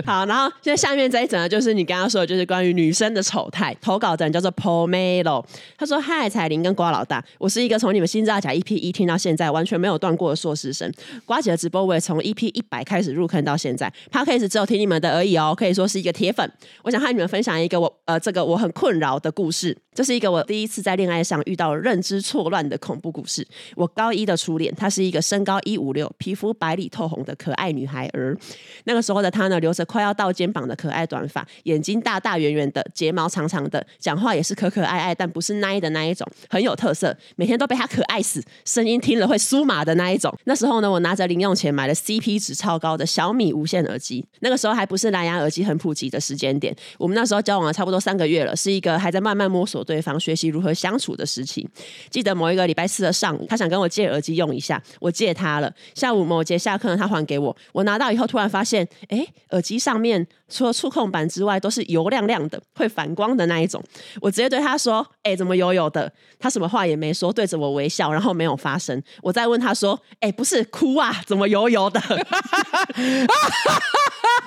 好，然后现在下面这一整呢，就是你刚刚说的，就是关于女生的丑态。投稿的人叫做 Pomelo，他说：“嗨，彩玲跟瓜老大，我是一个从你们新造甲 EP 一听到现在完全没有断过的硕士生。瓜姐的直播我也从 EP 一百开始入坑到现在，Podcast 只有听你们的而已哦，可以说是一个铁粉。我想和你们分享一个我呃这个我很困扰的故事，这是一个我第一次在恋爱上遇到认知错乱的恐怖故事。我高一的初恋，她是一个身高一五六、皮肤白里透红的可爱女孩儿。那个时候的她呢，留着快要到肩膀的可爱短发，眼睛大大圆圆的，睫毛长长的。”讲话也是可可爱爱，但不是奶的那一种，很有特色。每天都被他可爱死，声音听了会酥麻的那一种。那时候呢，我拿着零用钱买了 CP 值超高的小米无线耳机。那个时候还不是蓝牙耳机很普及的时间点。我们那时候交往了差不多三个月了，是一个还在慢慢摸索对方、学习如何相处的时期。记得某一个礼拜四的上午，他想跟我借耳机用一下，我借他了。下午某节下课呢，他还给我。我拿到以后，突然发现，哎，耳机上面除了触控板之外，都是油亮亮的，会反光的那一种。我直接对他说：“哎、怎么油油的？”他什么话也没说，对着我微笑，然后没有发声。我再问他说：“哎、不是哭啊？怎么油油的？”哈哈哈哈哈！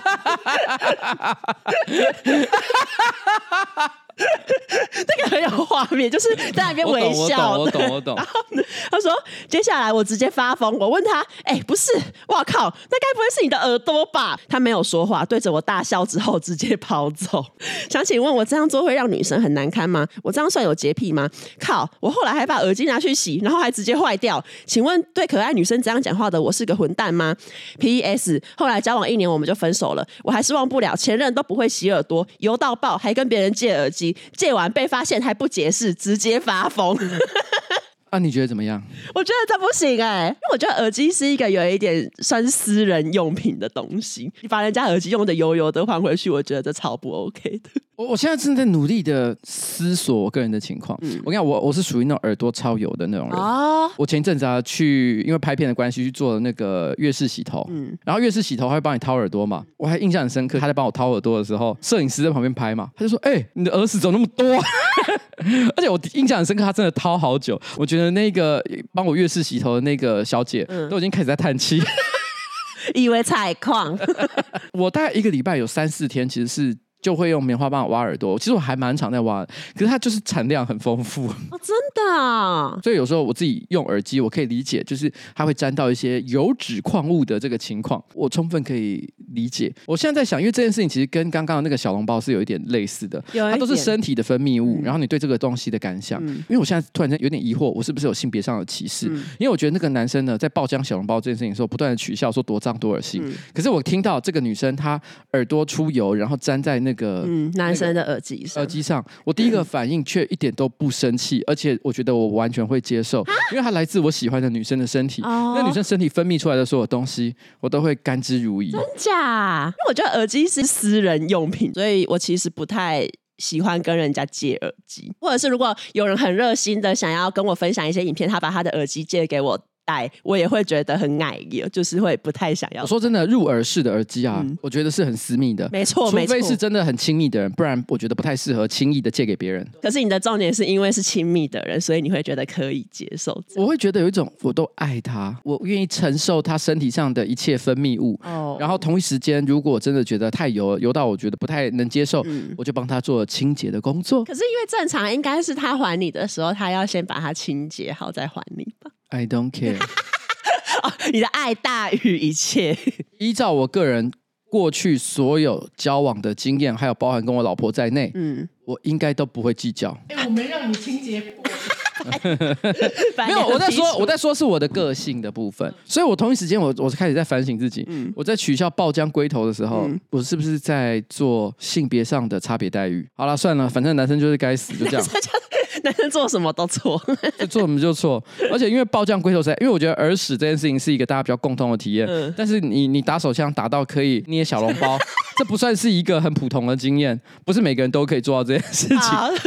哈哈哈哈哈！哈哈哈哈哈 那个很有画面，就是在那边微笑。我懂，我懂，我懂。然后他说：“接下来我直接发疯。”我问他：“哎、欸，不是，我靠，那该不会是你的耳朵吧？”他没有说话，对着我大笑之后直接跑走。想请问我这样做会让女生很难堪吗？我这样算有洁癖吗？靠！我后来还把耳机拿去洗，然后还直接坏掉。请问对可爱女生这样讲话的我是个混蛋吗？P.S. 后来交往一年我们就分手了，我还是忘不了前任都不会洗耳朵，油到爆，还跟别人借耳机。借完被发现还不解释，直接发疯。啊，你觉得怎么样？我觉得这不行哎、欸，因为我觉得耳机是一个有一点算私人用品的东西，你把人家耳机用的油油的换回去，我觉得这超不 OK 的。我我现在正在努力的思索我个人的情况。嗯、我跟你讲，我我是属于那种耳朵超油的那种人。哦、我前一阵子啊，去因为拍片的关系去做了那个月式洗头。嗯。然后月式洗头他会帮你掏耳朵嘛？我还印象很深刻，他在帮我掏耳朵的时候，摄影师在旁边拍嘛，他就说：“哎、欸，你的耳屎怎么那么多？” 而且我印象很深刻，他真的掏好久。我觉得那个帮我月式洗头的那个小姐，嗯、都已经开始在叹气，以为采矿。我大概一个礼拜有三四天，其实是。就会用棉花棒挖耳朵，其实我还蛮常在挖，可是它就是产量很丰富哦，真的啊。所以有时候我自己用耳机，我可以理解，就是它会沾到一些油脂矿物的这个情况，我充分可以理解。我现在在想，因为这件事情其实跟刚刚的那个小笼包是有一点类似的，它都是身体的分泌物，嗯、然后你对这个东西的感想。嗯、因为我现在突然间有点疑惑，我是不是有性别上的歧视？嗯、因为我觉得那个男生呢，在爆浆小笼包这件事情的时候，不断的取笑说多脏多恶心。嗯、可是我听到这个女生她耳朵出油，然后粘在那个嗯。男生的耳机上，耳机上，我第一个反应却一点都不生气，而且我觉得我完全会接受，因为它来自我喜欢的女生的身体，那女生身体分泌出来的所有东西，我都会甘之如饴。真假？因为我觉得耳机是私人用品，所以我其实不太喜欢跟人家借耳机，或者是如果有人很热心的想要跟我分享一些影片，他把他的耳机借给我。我也会觉得很碍眼，就是会不太想要。我说真的，入耳式的耳机啊，嗯、我觉得是很私密的，没错，除非是真的很亲密的人，不然我觉得不太适合轻易的借给别人。可是你的重点是因为是亲密的人，所以你会觉得可以接受。我会觉得有一种我都爱他，我愿意承受他身体上的一切分泌物。哦，然后同一时间，如果真的觉得太油，油到我觉得不太能接受，嗯、我就帮他做清洁的工作。可是因为正常应该是他还你的时候，他要先把它清洁好再还你吧。I don't care。哦，你的爱大于一切。依照我个人过去所有交往的经验，还有包含跟我老婆在内，嗯，我应该都不会计较。哎、欸，我没让你清洁过。没有，我在说，我在说是我的个性的部分。所以我同一时间，我我开始在反省自己。嗯，我在取笑爆浆龟头的时候，嗯、我是不是在做性别上的差别待遇？好了，算了，反正男生就是该死，就这样。男生做什么都错，做什么就错。而且因为爆酱龟头才，因为我觉得耳屎这件事情是一个大家比较共通的体验。嗯、但是你你打手枪打到可以捏小笼包，这不算是一个很普通的经验，不是每个人都可以做到这件事情。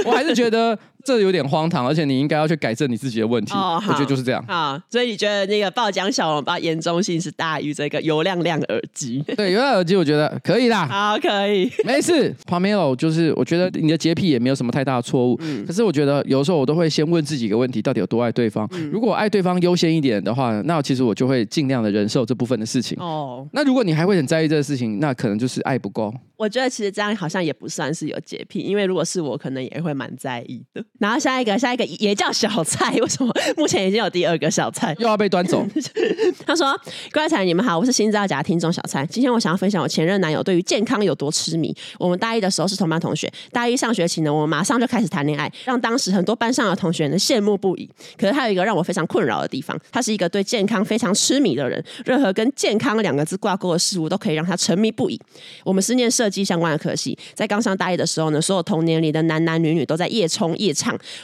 我还是觉得。这有点荒唐，而且你应该要去改正你自己的问题。哦，我觉得就是这样。好，所以你觉得那个爆浆小笼包严重性是大于这个油亮亮耳机？对，油亮耳机我觉得可以啦。好，可以，没事。Pamelo 就是我觉得你的洁癖也没有什么太大的错误。嗯。可是我觉得有时候我都会先问自己一个问题：到底有多爱对方？嗯。如果我爱对方优先一点的话，那其实我就会尽量的忍受这部分的事情。哦。那如果你还会很在意这个事情，那可能就是爱不够。我觉得其实这样好像也不算是有洁癖，因为如果是我，可能也会蛮在意的。然后下一个，下一个也叫小蔡，为什么目前已经有第二个小蔡又要被端走？他说：“各位彩，你们好，我是新造假听众小蔡。今天我想要分享我前任男友对于健康有多痴迷。我们大一的时候是同班同学，大一上学期呢，我们马上就开始谈恋爱，让当时很多班上的同学呢羡慕不已。可是他有一个让我非常困扰的地方，他是一个对健康非常痴迷的人，任何跟健康两个字挂钩的事物都可以让他沉迷不已。我们是念设计相关的科系，在刚上大一的时候呢，所有同年龄的男男女女都在夜冲夜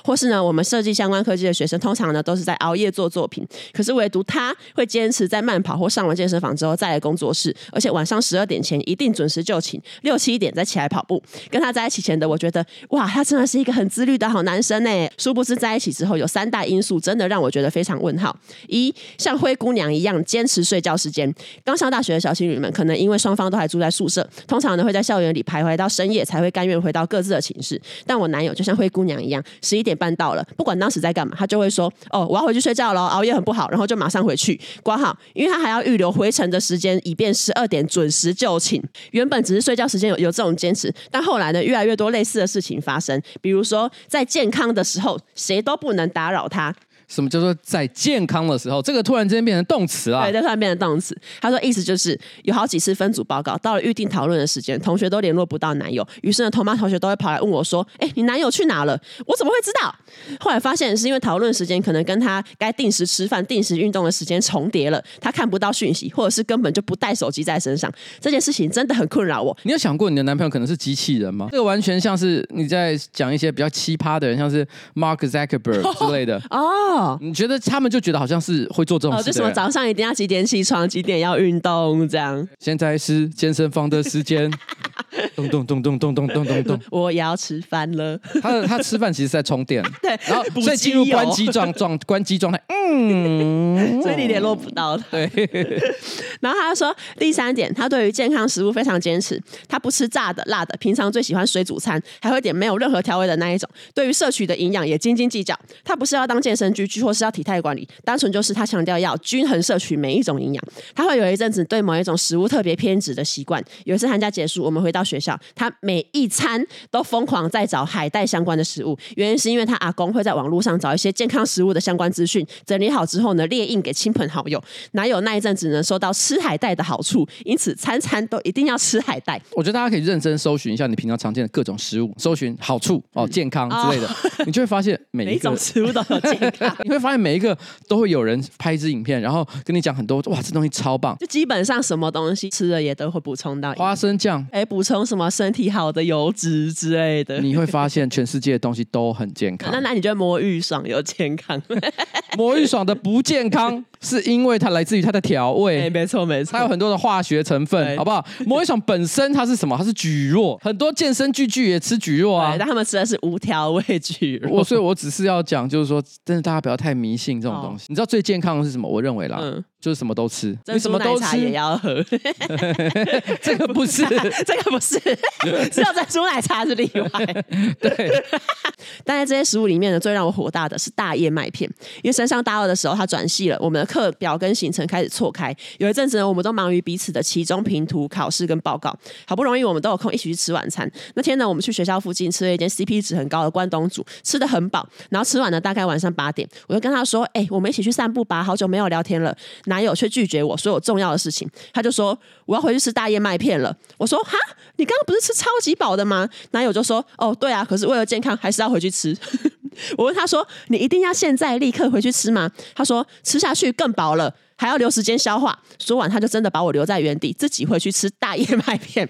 或是呢，我们设计相关科技的学生通常呢都是在熬夜做作品，可是唯独他会坚持在慢跑或上完健身房之后再来工作室，而且晚上十二点前一定准时就寝，六七点再起来跑步。跟他在一起前的我觉得，哇，他真的是一个很自律的好男生呢。殊不知在一起之后，有三大因素真的让我觉得非常问号：一，像灰姑娘一样坚持睡觉时间。刚上大学的小情侣们，可能因为双方都还住在宿舍，通常呢会在校园里。徘徊到深夜才会甘愿回到各自的寝室，但我男友就像灰姑娘一样，十一点半到了，不管当时在干嘛，他就会说：“哦，我要回去睡觉了，熬夜很不好。”然后就马上回去挂号，因为他还要预留回程的时间，以便十二点准时就寝。原本只是睡觉时间有有这种坚持，但后来呢，越来越多类似的事情发生，比如说在健康的时候，谁都不能打扰他。什么叫做在健康的时候？这个突然之间变成动词啊？对，就突然变成动词。他说意思就是有好几次分组报告，到了预定讨论的时间，同学都联络不到男友，于是呢，同班同学都会跑来问我说：“哎，你男友去哪了？”我怎么会知道？后来发现是因为讨论时间可能跟他该定时吃饭、定时运动的时间重叠了，他看不到讯息，或者是根本就不带手机在身上。这件事情真的很困扰我。你有想过你的男朋友可能是机器人吗？这个完全像是你在讲一些比较奇葩的人，像是 Mark Zuckerberg 之类的 哦。你觉得他？他们就觉得好像是会做这种事，哦，就什么早上一定要几点起床，几点要运动这样。现在是健身房的时间，咚咚咚咚咚咚咚咚咚。我要吃饭了。他他吃饭其实是在充电，对，然后所以进入关机状状关机状态，嗯，所以你联络不到他。对。然后他就说，第三点，他对于健康食物非常坚持，他不吃炸的、辣的，平常最喜欢水煮餐，还会点没有任何调味的那一种。对于摄取的营养也斤斤计较。他不是要当健身居居，或是要体态管理，单纯就是他强调要均衡摄取每一种营养。他会有一阵子对某一种食物特别偏执的习惯。有一次寒假结束，我们回到学校，他每一餐都疯狂在找海带相关的食物。原因是因为他阿公会在网络上找一些健康食物的相关资讯，整理好之后呢，列印给亲朋好友。哪有那一阵子能，收到吃海带的好处，因此餐餐都一定要吃海带。我觉得大家可以认真搜寻一下你平常常见的各种食物，搜寻好处哦、健康之类的，哦、你就会发现每一每一种食物都有健康。你会发现每一个都会有人拍一支影片，然后跟你讲很多哇，这东西超棒。就基本上什么东西吃了也都会补充到花生酱，哎，补充什么身体好的油脂之类的。你会发现全世界的东西都很健康。那那你觉得魔芋爽有健康？魔芋爽的不健康 是因为它来自于它的调味。哎，没错没错，它有很多的化学成分，好不好？魔芋爽本身它是什么？它是蒟蒻，很多健身巨巨也吃蒟蒻啊。但他们吃的是无调味蒟蒻。我所以，我只是要讲，就是说，真的大家不要太迷信这种东西。你知道最健康的是什么？我认为啦，就是什么都吃，你什么都吃也要喝。这个不是，这个不是，只有珍珠奶茶是例外。对。但在这些食物里面呢，最让我火大的是大燕麦片，因为升上大二的时候，他转系了，我们的课表跟行程开始错开。有一阵子呢，我们都忙于彼此的期中评图、考试跟报告。好不容易我们都有空一起去吃晚餐。那天呢，我们去学校附近吃了一间 CP 值很高的关东煮，吃的很饱。然后吃完了，大概晚上八点，我就跟他说：“哎、欸，我们一起去散步吧，好久没有聊天了。”男友却拒绝我所有重要的事情，他就说：“我要回去吃大燕麦片了。”我说：“哈，你刚刚不是吃超级饱的吗？”男友就说：“哦，对啊，可是为了健康，还是要回去吃。” 我问他说：“你一定要现在立刻回去吃吗？”他说：“吃下去更饱了。”还要留时间消化。说完，他就真的把我留在原地，自己回去吃大燕麦片。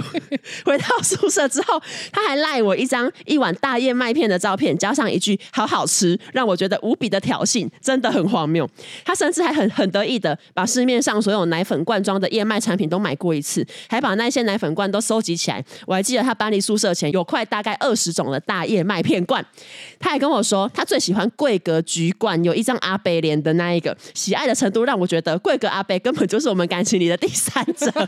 回到宿舍之后，他还赖我一张一碗大燕麦片的照片，加上一句“好好吃”，让我觉得无比的挑衅，真的很荒谬。他甚至还很很得意的把市面上所有奶粉罐装的燕麦产品都买过一次，还把那些奶粉罐都收集起来。我还记得他搬离宿舍前有块大概二十种的大燕麦片罐。他还跟我说，他最喜欢桂格橘罐，有一张阿北脸的那一个，喜爱的程度。让我觉得贵格阿贝根本就是我们感情里的第三者。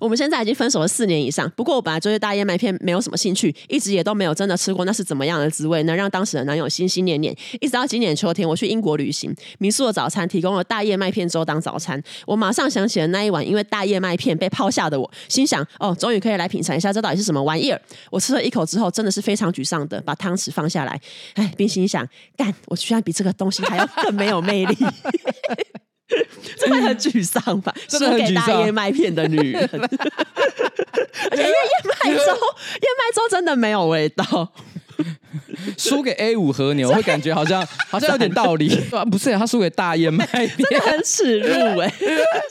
我们现在已经分手了四年以上，不过我本来对大燕麦片没有什么兴趣，一直也都没有真的吃过，那是怎么样的滋味能？让当时的男友心心念念。一直到今年秋天，我去英国旅行，民宿的早餐提供了大燕麦片粥当早餐，我马上想起了那一晚因为大燕麦片被抛下的我，心想：哦，终于可以来品尝一下这到底是什么玩意儿。我吃了一口之后，真的是非常沮丧的把汤匙放下来，哎，并心想：干，我居然比这个东西还要更没有魅力。真的很沮丧吧？输给大燕麦片的女人，而且因为燕麦粥，燕麦粥真的没有味道。输给 A 五和牛，会感觉好像 好像有点道理，不是？他输给大燕麦片，真的很耻辱哎！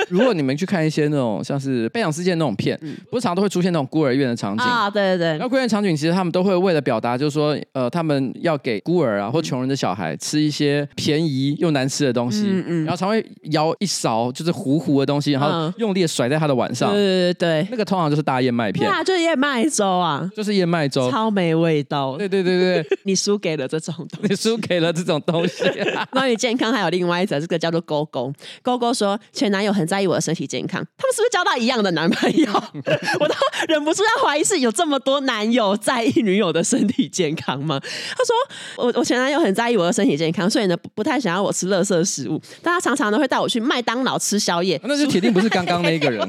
如果你们去看一些那种像是悲伤世界那种片，不是常常都会出现那种孤儿院的场景啊？对对对。那孤儿院场景其实他们都会为了表达，就是说，呃，他们要给孤儿啊或穷人的小孩吃一些便宜又难吃的东西，嗯嗯，然后常会舀一勺就是糊糊的东西，然后用力甩在他的碗上，对对对，那个通常就是大燕麦片，对啊，就是燕麦粥啊，就是燕麦粥，超没味道，对对对对对。你输给了这种东西，你输给了这种东西。关于健康，还有另外一则，这个叫做勾勾。勾勾说，前男友很在意我的身体健康，他们是不是交到一样的男朋友？我都忍不住要怀疑，是有这么多男友在意女友的身体健康吗？他说，我我前男友很在意我的身体健康，所以呢，不，不太想要我吃垃圾食物，但他常常呢会带我去麦当劳吃宵夜。那就铁定不是刚刚那个人，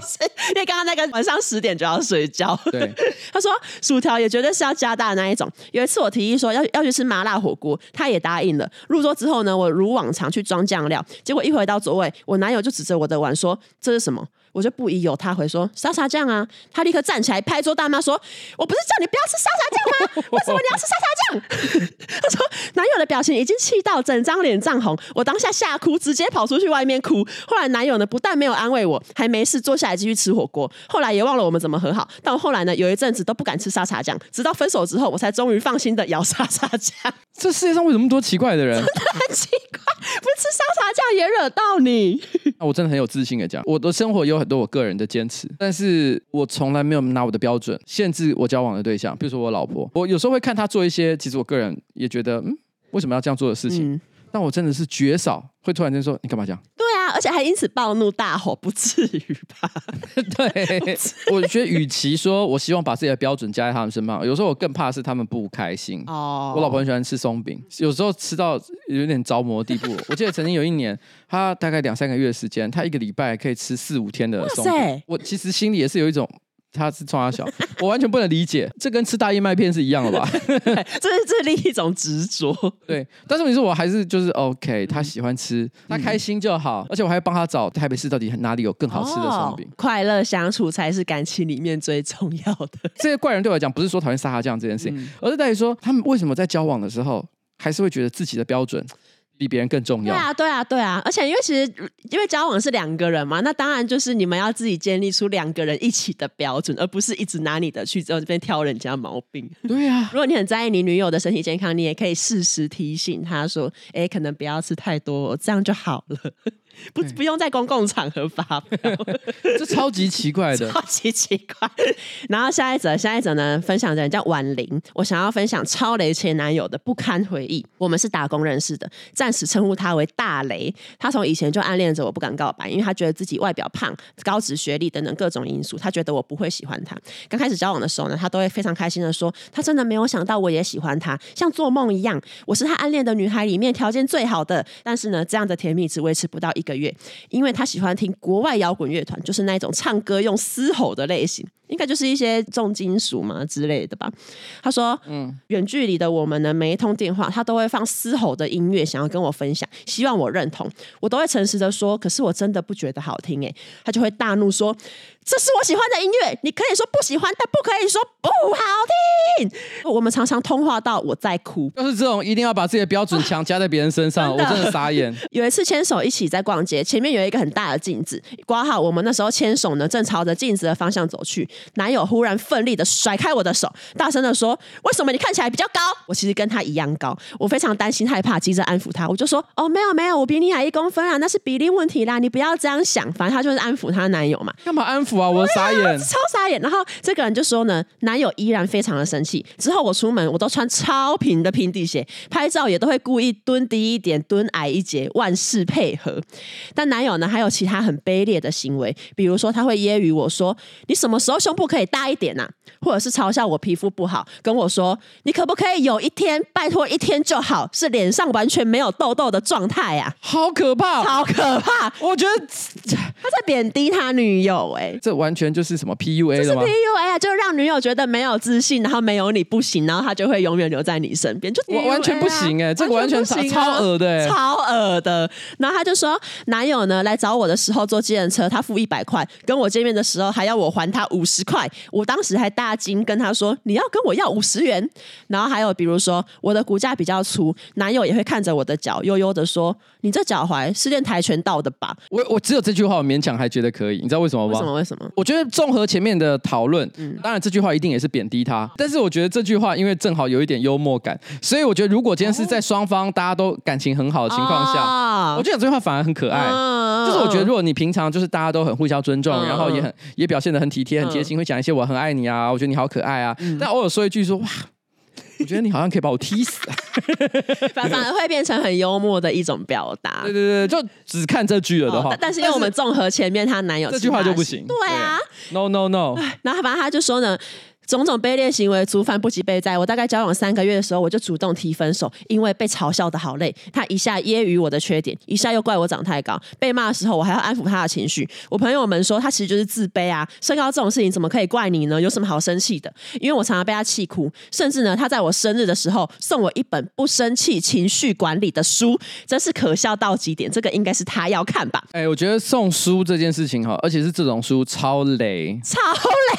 因为刚刚那个晚上十点就要睡觉。对，他说薯条也绝对是要加大的那一种。有一次是我提议说要。要去吃麻辣火锅，他也答应了。入座之后呢，我如往常去装酱料，结果一回到座位，我男友就指着我的碗说：“这是什么？”我就不疑有他，回说沙茶酱啊！他立刻站起来拍桌大骂说：“我不是叫你不要吃沙茶酱吗？为什么你要吃沙茶酱？” 他说男友的表情已经气到整张脸涨红，我当下吓哭，直接跑出去外面哭。后来男友呢，不但没有安慰我，还没事坐下来继续吃火锅。后来也忘了我们怎么和好。但我后来呢，有一阵子都不敢吃沙茶酱，直到分手之后，我才终于放心的咬沙茶酱。这世界上为什么那么多奇怪的人？真的很奇怪，不是吃沙茶酱也惹到你？我真的很有自信的讲，我的生活有很多我个人的坚持，但是我从来没有拿我的标准限制我交往的对象，比如说我老婆，我有时候会看她做一些，其实我个人也觉得，嗯，为什么要这样做的事情？嗯但我真的是绝少会突然间说，你干嘛这样？对啊，而且还因此暴怒大吼，不至于吧？对，我觉得与其说我希望把自己的标准加在他们身上，有时候我更怕是他们不开心。哦，我老婆很喜欢吃松饼，有时候吃到有点着魔的地步。我记得曾经有一年，她大概两三个月的时间，她一个礼拜可以吃四五天的松饼。塞我其实心里也是有一种。他是从小，我完全不能理解，这跟吃大燕麦片是一样的吧？这是这另一种执着。对，但是你说我还是就是 OK，他喜欢吃，他开心就好，嗯、而且我还帮他找台北市到底哪里有更好吃的松饼。哦、快乐相处才是感情里面最重要的。这些怪人对我来讲，不是说讨厌沙茶酱这件事情，嗯、而是在于说他们为什么在交往的时候，还是会觉得自己的标准。比别人更重要。对啊，对啊，对啊！而且因为其实因为交往是两个人嘛，那当然就是你们要自己建立出两个人一起的标准，而不是一直拿你的去在这边挑人家毛病。对啊，如果你很在意你女友的身体健康，你也可以适时提醒她说：“哎，可能不要吃太多，这样就好了。” 不不用在公共场合发表，这超级奇怪的，超级奇怪。然后下一则，下一则呢，分享的人叫婉玲，我想要分享超雷前男友的不堪回忆。我们是打工认识的，暂时称呼他为大雷。他从以前就暗恋着我，不敢告白，因为他觉得自己外表胖、高职学历等等各种因素，他觉得我不会喜欢他。刚开始交往的时候呢，他都会非常开心的说，他真的没有想到我也喜欢他，像做梦一样。我是他暗恋的女孩里面条件最好的，但是呢，这样的甜蜜只维持不到一个月，因为他喜欢听国外摇滚乐团，就是那种唱歌用嘶吼的类型，应该就是一些重金属嘛之类的吧。他说，嗯，远距离的我们呢，每一通电话他都会放嘶吼的音乐，想要跟我分享，希望我认同，我都会诚实的说，可是我真的不觉得好听诶，他就会大怒说。这是我喜欢的音乐，你可以说不喜欢，但不可以说不好听。我们常常通话到我在哭，就是这种一定要把自己的标准强加在别人身上，我真的傻眼。有一次牵手一起在逛街，前面有一个很大的镜子，挂号。我们那时候牵手呢，正朝着镜子的方向走去，男友忽然奋力的甩开我的手，大声的说：“为什么你看起来比较高？”我其实跟他一样高，我非常担心害怕，急着安抚他，我就说：“哦，没有没有，我比你矮一公分啊，那是比例问题啦，你不要这样想。”反正他就是安抚他男友嘛，干嘛安抚？啊，我傻眼，啊，超傻眼。然后这个人就说呢，男友依然非常的生气。之后我出门，我都穿超平的平底鞋，拍照也都会故意蹲低一点，蹲矮一截，万事配合。但男友呢，还有其他很卑劣的行为，比如说他会揶揄我说：“你什么时候胸部可以大一点啊？”或者是嘲笑我皮肤不好，跟我说：“你可不可以有一天，拜托一天就好，是脸上完全没有痘痘的状态啊？”好可怕，好可怕！我觉得他在贬低他女友，哎，这完全就是什么 PUA 了吗？PUA 啊，就让女友觉得没有自信，然后没有你不行，然后他就会永远留在你身边，就完完全不行哎，这个完全超恶的，超恶的。然后他就说，男友呢来找我的时候坐计程车，他付一百块，跟我见面的时候还要我还他五十块。我当时还大惊，跟他说你要跟我要五十元。然后还有比如说我的骨架比较粗，男友也会看着我的脚，悠悠的说：“你这脚踝是练跆拳道的吧？”我我只有这句话，我勉强还觉得可以。你知道为什么吗？为什么？为什么？我觉得综合前面的讨论，嗯，当然这句话一定也是贬低他，但是我觉得这句话因为正好有一点幽默感，所以我觉得如果今天是在双方大家都感情很好的情况下，哦、我觉得这句话反而很可爱。哦、就是我觉得如果你平常就是大家都很互相尊重，哦、然后也很也表现的很体贴、很贴心，会讲一些我很爱你啊，我觉得你好可爱啊，嗯、但偶尔说一句说哇。我觉得你好像可以把我踢死，反 反而会变成很幽默的一种表达。对对对，就只看这句了的话。哦、但是因为我们综合前面她男友这句话就不行。对啊对，no no no。然后反正他就说呢。种种卑劣行为，族繁不及备载。我大概交往三个月的时候，我就主动提分手，因为被嘲笑的好累。他一下揶揄我的缺点，一下又怪我长太高。被骂的时候，我还要安抚他的情绪。我朋友们说，他其实就是自卑啊，身高这种事情怎么可以怪你呢？有什么好生气的？因为我常常被他气哭，甚至呢，他在我生日的时候送我一本不生气情绪管理的书，真是可笑到极点。这个应该是他要看吧？哎、欸，我觉得送书这件事情哈，而且是这种书超雷，超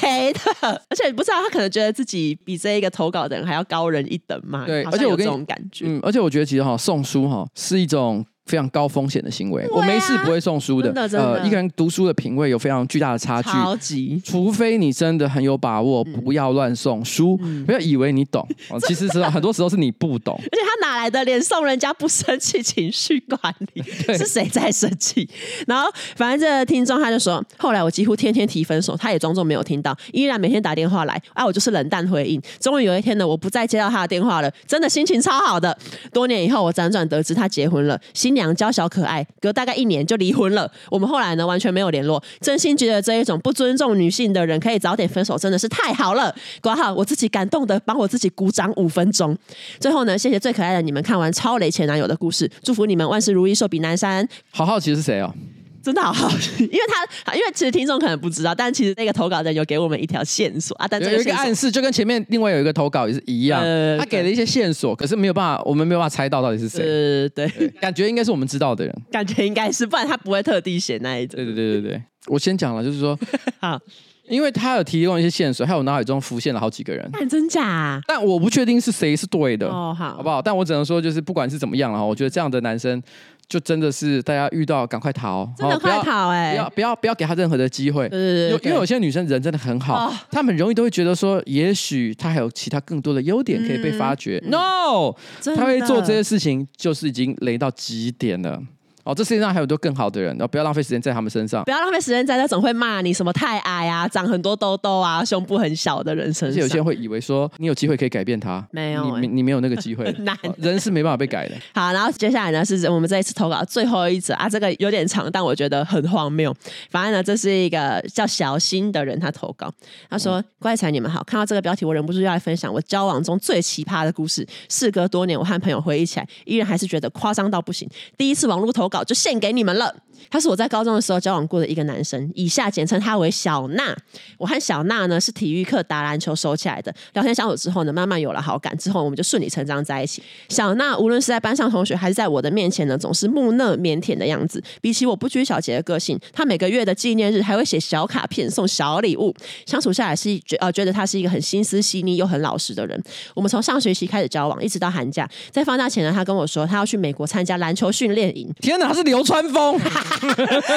雷的，而且不知道他可能觉得自己。比这一个投稿的人还要高人一等嘛？对，而且我跟这种感觉，嗯，而且我觉得其实哈送书哈是一种非常高风险的行为。啊、我没事不会送书的。呃，一个人读书的品味有非常巨大的差距。超级。除非你真的很有把握，不要乱送书，嗯、不要以为你懂。哦，其实是很多时候是你不懂。而且他哪来的脸送人家不生气？情绪管理 是谁在生气？然后反正这个听众他就说，后来我几乎天天提分手，他也装作没有听到，依然每天打电话来，啊，我就是冷淡回应。终于有一天呢，我不再接到他的电话了，真的心情超好的。多年以后，我辗转得知他结婚了，新娘娇小可爱，隔大概一年就离婚了。我们后来呢，完全没有联络。真心觉得这一种不尊重女性的人可以早点分手，真的是太好了。管好，我自己感动的帮我自己鼓掌五分钟。最后呢，谢谢最可爱的你们看完超雷前男友的故事，祝福你们万事如意，寿比南山。好好奇是谁哦？真的好好，因为他因为其实听众可能不知道，但其实那个投稿人有给我们一条线索啊，但这个有一个暗示，就跟前面另外有一个投稿也是一样，呃、他给了一些线索，可是没有办法，我们没有办法猜到到底是谁。呃，对，对，感觉应该是我们知道的人，感觉应该是，不然他不会特地写那一种。对对对对对，我先讲了，就是说，好，因为他有提供一些线索，还有脑海中浮现了好几个人，但真假、啊？但我不确定是谁是对的哦，好，好不好？但我只能说，就是不管是怎么样啊，我觉得这样的男生。就真的是大家遇到赶快逃，真的快逃哎、欸！不要不要不要给他任何的机会。对对对，因为有些女生人真的很好，哦、她很容易都会觉得说，也许她还有其他更多的优点可以被发掘。嗯、No，她会做这些事情，就是已经雷到极点了。哦，这世界上还有很多更好的人，然后不要浪费时间在他们身上。不要浪费时间在那种会骂你什么太矮啊、长很多痘痘啊、胸部很小的人身上。而且有些人会以为说你有机会可以改变他，没有、欸，你你没有那个机会。难，人是没办法被改的。好，然后接下来呢是我们这一次投稿最后一则啊，这个有点长，但我觉得很荒谬。反正呢，这是一个叫小新的人他投稿，他说：“乖才你们好，看到这个标题，我忍不住要来分享我交往中最奇葩的故事。事隔多年，我和朋友回忆起来，依然还是觉得夸张到不行。第一次网络投稿就献给你们了。他是我在高中的时候交往过的一个男生，以下简称他为小娜。我和小娜呢是体育课打篮球熟起来的，聊天相处之后呢，慢慢有了好感，之后我们就顺理成章在一起。小娜无论是在班上同学，还是在我的面前呢，总是木讷腼腆的样子。比起我不拘小节的个性，她每个月的纪念日还会写小卡片送小礼物。相处下来是觉呃觉得她是一个很心思细腻又很老实的人。我们从上学期开始交往，一直到寒假，在放假前呢，她跟我说她要去美国参加篮球训练营。天哪，他是流川枫。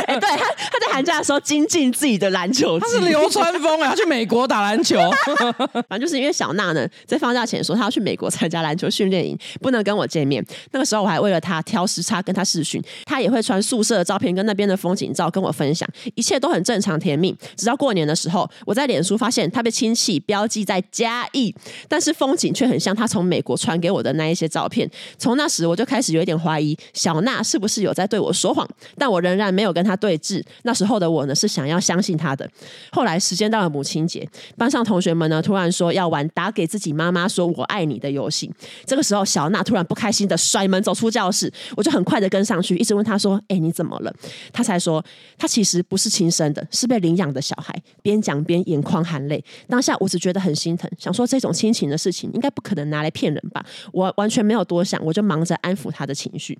哎、欸，对他，他在寒假的时候精进自己的篮球。他是流川枫啊，他去美国打篮球。反正就是因为小娜呢，在放假前说他要去美国参加篮球训练营，不能跟我见面。那个时候我还为了他挑时差跟他视讯，他也会传宿舍的照片跟那边的风景照跟我分享，一切都很正常甜蜜。直到过年的时候，我在脸书发现他被亲戚标记在嘉义，但是风景却很像他从美国传给我的那一些照片。从那时我就开始有一点怀疑小娜是不是有在对我说谎，但我仍然没有跟他对峙。那时候的我呢，是想要相信他的。后来时间到了母亲节，班上同学们呢突然说要玩打给自己妈妈说我爱你的游戏。这个时候，小娜突然不开心的摔门走出教室，我就很快的跟上去，一直问她说：“哎，你怎么了？”她才说她其实不是亲生的，是被领养的小孩。边讲边眼眶含泪。当下我只觉得很心疼，想说这种亲情的事情应该不可能拿来骗人吧。我完全没有多想，我就忙着安抚她的情绪。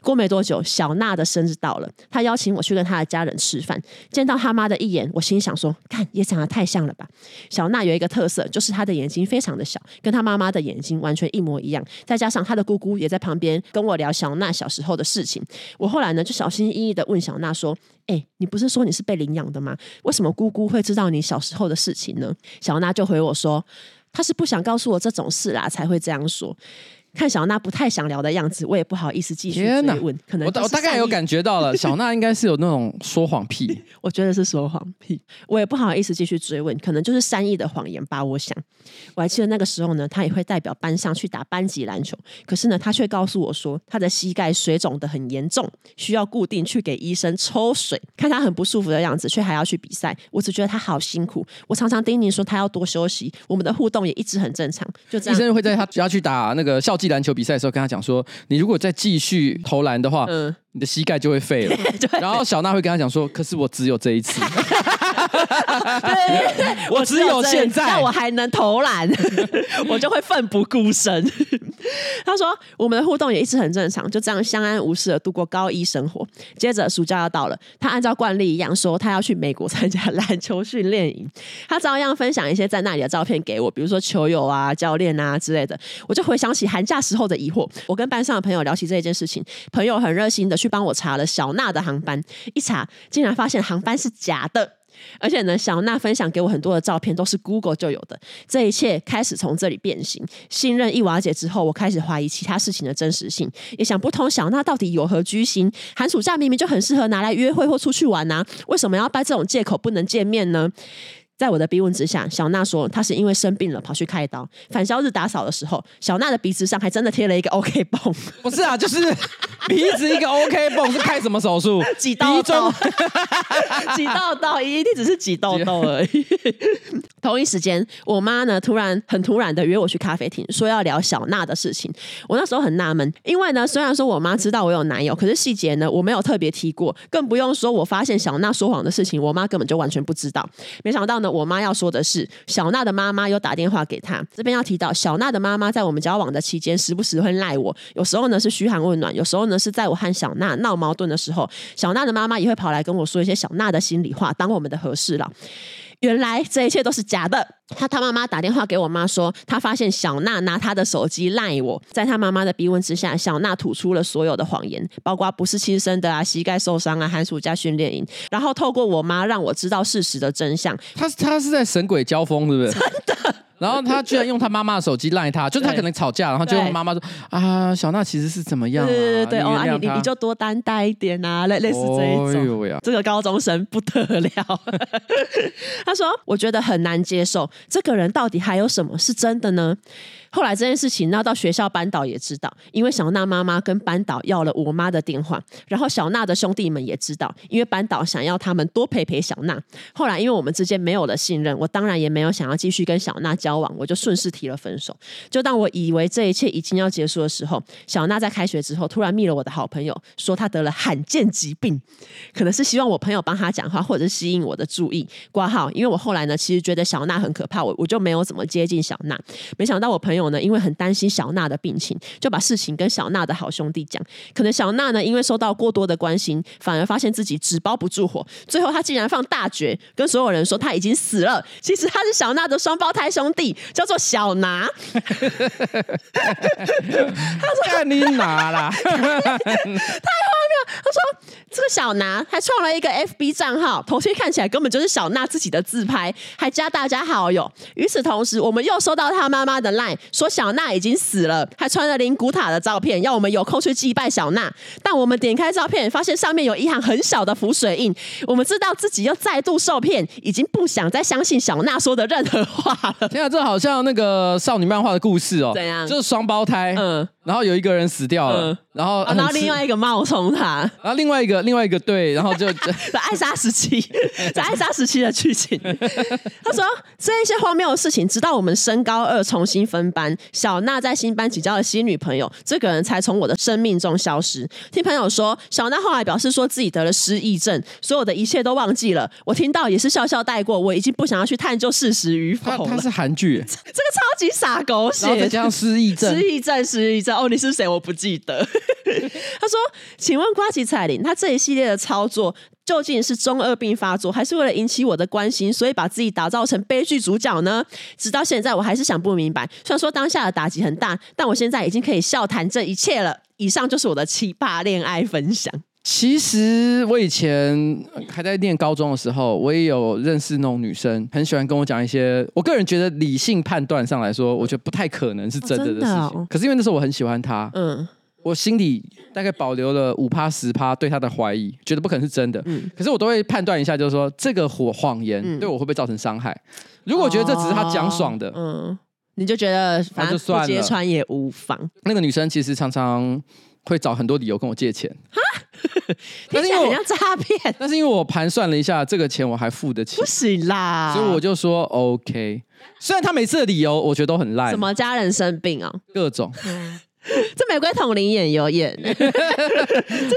过没多久，小娜的生日到了，她邀请我去跟她的家人吃饭。见到她妈的一眼，我心想说：看也长得太像了吧。小娜有一个特色，就是她的眼睛非常的小，跟她妈妈的眼睛完全一模一样。再加上她的姑姑也在旁边跟我聊小娜小时候的事情。我后来呢，就小心翼翼的问小娜说：哎，你不是说你是被领养的吗？为什么姑姑会知道你小时候的事情呢？小娜就回我说：她是不想告诉我这种事啦，才会这样说。看小娜不太想聊的样子，我也不好意思继续追问。可能我我大概有感觉到了，小娜应该是有那种说谎癖。我觉得是说谎癖，我也不好意思继续追问，可能就是善意的谎言吧。我想，我还记得那个时候呢，他也会代表班上去打班级篮球，可是呢，他却告诉我说，他的膝盖水肿的很严重，需要固定去给医生抽水。看他很不舒服的样子，却还要去比赛，我只觉得他好辛苦。我常常叮咛说他要多休息，我们的互动也一直很正常。就这样，医生会在她要去打那个校。季篮球比赛的时候，跟他讲说：“你如果再继续投篮的话，嗯、你的膝盖就会废了。”然后小娜会跟他讲说：“可是我只有这一次。”对对对，我只有现在，那我还能投篮，我就会奋不顾身。他说，我们的互动也一直很正常，就这样相安无事的度过高一生活。接着暑假要到了，他按照惯例一样说，他要去美国参加篮球训练营。他照样分享一些在那里的照片给我，比如说球友啊、教练啊之类的。我就回想起寒假时候的疑惑，我跟班上的朋友聊起这一件事情，朋友很热心的去帮我查了小娜的航班，一查竟然发现航班是假的。而且呢，小娜分享给我很多的照片，都是 Google 就有的。这一切开始从这里变形，信任一瓦解之后，我开始怀疑其他事情的真实性，也想不通小娜到底有何居心。寒暑假明明就很适合拿来约会或出去玩啊，为什么要掰这种借口不能见面呢？在我的逼问之下，小娜说她是因为生病了跑去开刀。返校日打扫的时候，小娜的鼻子上还真的贴了一个 OK 绷。不是啊，就是鼻子一个 OK 绷，是开什么手术？挤痘痘，挤痘痘，一定只是挤痘痘而已。同一时间，我妈呢突然很突然的约我去咖啡厅，说要聊小娜的事情。我那时候很纳闷，因为呢虽然说我妈知道我有男友，可是细节呢我没有特别提过，更不用说我发现小娜说谎的事情，我妈根本就完全不知道。没想到呢。我妈要说的是，小娜的妈妈又打电话给她。这边要提到，小娜的妈妈在我们交往的期间，时不时会赖我。有时候呢是嘘寒问暖，有时候呢是在我和小娜闹矛盾的时候，小娜的妈妈也会跑来跟我说一些小娜的心里话，当我们的和事佬。原来这一切都是假的。他他妈妈打电话给我妈说，他发现小娜拿他的手机赖我。在他妈妈的逼问之下，小娜吐出了所有的谎言，包括不是亲生的啊，膝盖受伤啊，寒暑假训练营。然后透过我妈让我知道事实的真相。他他是在神鬼交锋，是不是？真的。然后他居然用他妈妈的手机赖他，就是他可能吵架，然后就用妈妈说啊，小娜其实是怎么样、啊？对对对，哦，你你你就多担待一点啊，类类似这一种。哦、这个高中生不得了，他说，我觉得很难接受，这个人到底还有什么是真的呢？后来这件事情闹到学校班导也知道，因为小娜妈妈跟班导要了我妈的电话，然后小娜的兄弟们也知道，因为班导想要他们多陪陪小娜。后来因为我们之间没有了信任，我当然也没有想要继续跟小娜交往，我就顺势提了分手。就当我以为这一切已经要结束的时候，小娜在开学之后突然密了我的好朋友，说她得了罕见疾病，可能是希望我朋友帮她讲话，或者是吸引我的注意。挂号，因为我后来呢，其实觉得小娜很可怕，我我就没有怎么接近小娜。没想到我朋友。呢，因为很担心小娜的病情，就把事情跟小娜的好兄弟讲。可能小娜呢，因为受到过多的关心，反而发现自己纸包不住火。最后，他竟然放大绝，跟所有人说他已经死了。其实他是小娜的双胞胎兄弟，叫做小拿。他说：“你拿啦，太荒谬。”他说：“这个小拿还创了一个 FB 账号，头贴看起来根本就是小娜自己的自拍，还加大家好友。与此同时，我们又收到他妈妈的 line。”说小娜已经死了，还传了灵骨塔的照片，要我们有空去祭拜小娜。但我们点开照片，发现上面有一行很小的浮水印。我们知道自己又再度受骗，已经不想再相信小娜说的任何话了。天啊，这好像那个少女漫画的故事哦。怎样？就是双胞胎，嗯，然后有一个人死掉了，嗯、然后、啊、然后另外一个冒充他，然后另外一个另外一个对，然后就 在爱莎时期，在爱莎时期的剧情。他说这一些荒谬的事情，直到我们升高二重新分班。小娜在新班级交了新女朋友，这个人才从我的生命中消失。听朋友说，小娜后来表示说自己得了失忆症，所有的一切都忘记了。我听到也是笑笑带过，我已经不想要去探究事实与否了。他，他是韩剧，这个超级傻狗血，再加上失忆症，失忆症，失忆症。哦，你是谁？我不记得。他说：“请问瓜吉彩铃，他这一系列的操作。”究竟是中二病发作，还是为了引起我的关心，所以把自己打造成悲剧主角呢？直到现在，我还是想不明白。虽然说当下的打击很大，但我现在已经可以笑谈这一切了。以上就是我的奇葩恋爱分享。其实我以前还在念高中的时候，我也有认识那种女生，很喜欢跟我讲一些。我个人觉得理性判断上来说，我觉得不太可能是真的的事情。哦哦、可是因为那时候我很喜欢她，嗯。我心里大概保留了五趴十趴对她的怀疑，觉得不可能是真的。嗯，可是我都会判断一下，就是说这个谎谎言对我会不会造成伤害？如果觉得这只是他讲爽的，嗯，你就觉得反正不揭穿也无妨。那个女生其实常常会找很多理由跟我借钱，哈，听起来很像诈骗。但是因为我盘算了一下，这个钱我还付得起，不行啦，所以我就说 OK。虽然他每次的理由我觉得都很烂，什么家人生病啊，各种。这玫瑰瞳铃眼有演，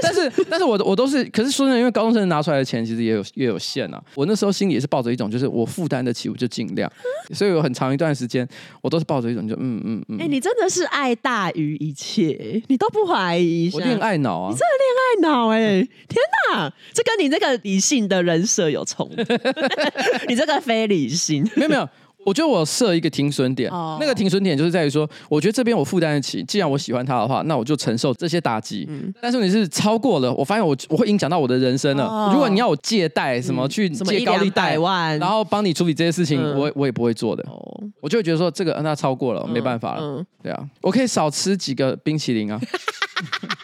但是但是我我都是，可是说真的，因为高中生拿出来的钱其实也有也有限啊。我那时候心里也是抱着一种，就是我负担得起，我就尽量。所以有很长一段时间，我都是抱着一种就嗯嗯嗯。哎、欸，你真的是爱大于一切，你都不怀疑。我恋爱脑啊，你真的恋爱脑哎、欸！天哪，这跟你这个理性的人设有冲突，你这个非理性，没有没有。我觉得我设一个停损点，oh. 那个停损点就是在于说，我觉得这边我负担得起，既然我喜欢他的话，那我就承受这些打击。嗯、但是你是超过了，我发现我我会影响到我的人生了。Oh. 如果你要我借贷什么去借高利贷，万然后帮你处理这些事情，嗯、我我也不会做的。Oh. 我就会觉得说这个那超过了，没办法了。嗯、对啊，我可以少吃几个冰淇淋啊。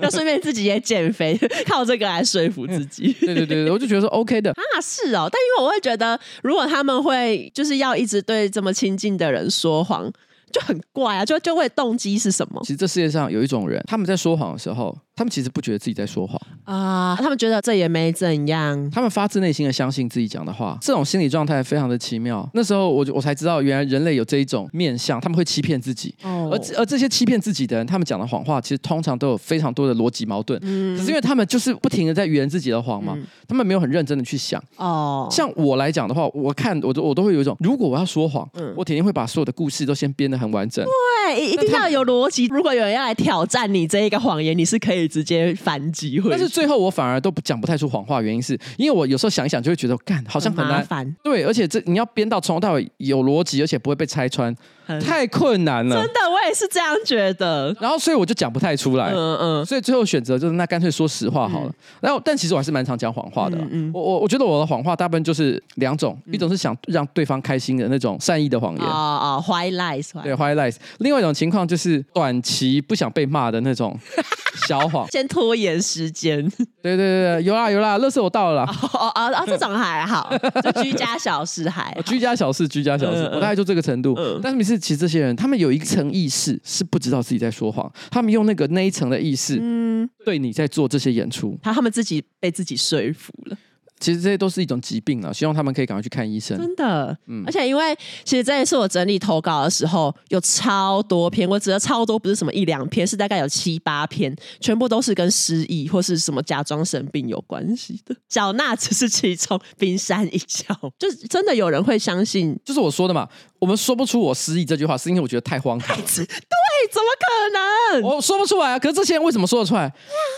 要顺便自己也减肥，靠这个来说服自己。对对对，我就觉得说 OK 的啊，是哦。但因为我会觉得，如果他们会就是要一直对这么亲近的人说谎，就很怪啊。就就会动机是什么？其实这世界上有一种人，他们在说谎的时候。他们其实不觉得自己在说谎啊，他们觉得这也没怎样，他们发自内心的相信自己讲的话，这种心理状态非常的奇妙。那时候我就我才知道，原来人类有这一种面相，他们会欺骗自己，哦、而而这些欺骗自己的人，他们讲的谎话其实通常都有非常多的逻辑矛盾，嗯，可是因为他们就是不停的在圆自己的谎嘛，嗯、他们没有很认真的去想。哦，像我来讲的话，我看我都我都会有一种，如果我要说谎，嗯，我肯定会把所有的故事都先编得很完整，对，一定要有逻辑。如果有人要来挑战你这一个谎言，你是可以直接反。击回，但是最后我反而都不讲不太出谎话，原因是因为我有时候想一想就会觉得，干好像很难，很麻烦。对，而且这你要编到从头到尾有逻辑，而且不会被拆穿。太困难了，真的，我也是这样觉得。然后，所以我就讲不太出来，嗯嗯。所以最后选择就是，那干脆说实话好了。然后，但其实我还是蛮常讲谎话的。嗯，我我我觉得我的谎话大部分就是两种，一种是想让对方开心的那种善意的谎言，啊啊，white lies，对，white lies。另外一种情况就是短期不想被骂的那种 小谎，先拖延时间。对对对对，有啦有啦，乐事我到了啦。哦哦哦，这种还好，就居家小事还。居家小事，居家小事，我大概就这个程度。但是每次。其实这些人，他们有一层意识是不知道自己在说谎，他们用那个那一层的意识，嗯，对你在做这些演出，他他们自己被自己说服了。其实这些都是一种疾病啊，希望他们可以赶快去看医生。真的，嗯，而且因为其实这一次我整理投稿的时候有超多篇，我指的超多不是什么一两篇，是大概有七八篇，全部都是跟失忆或是什么假装生病有关系的。小娜只是其中冰山一角，就真的有人会相信，就是我说的嘛。我们说不出我失忆这句话，是因为我觉得太荒唐。对，怎么可能？我说不出来啊！可是这些人为什么说得出来？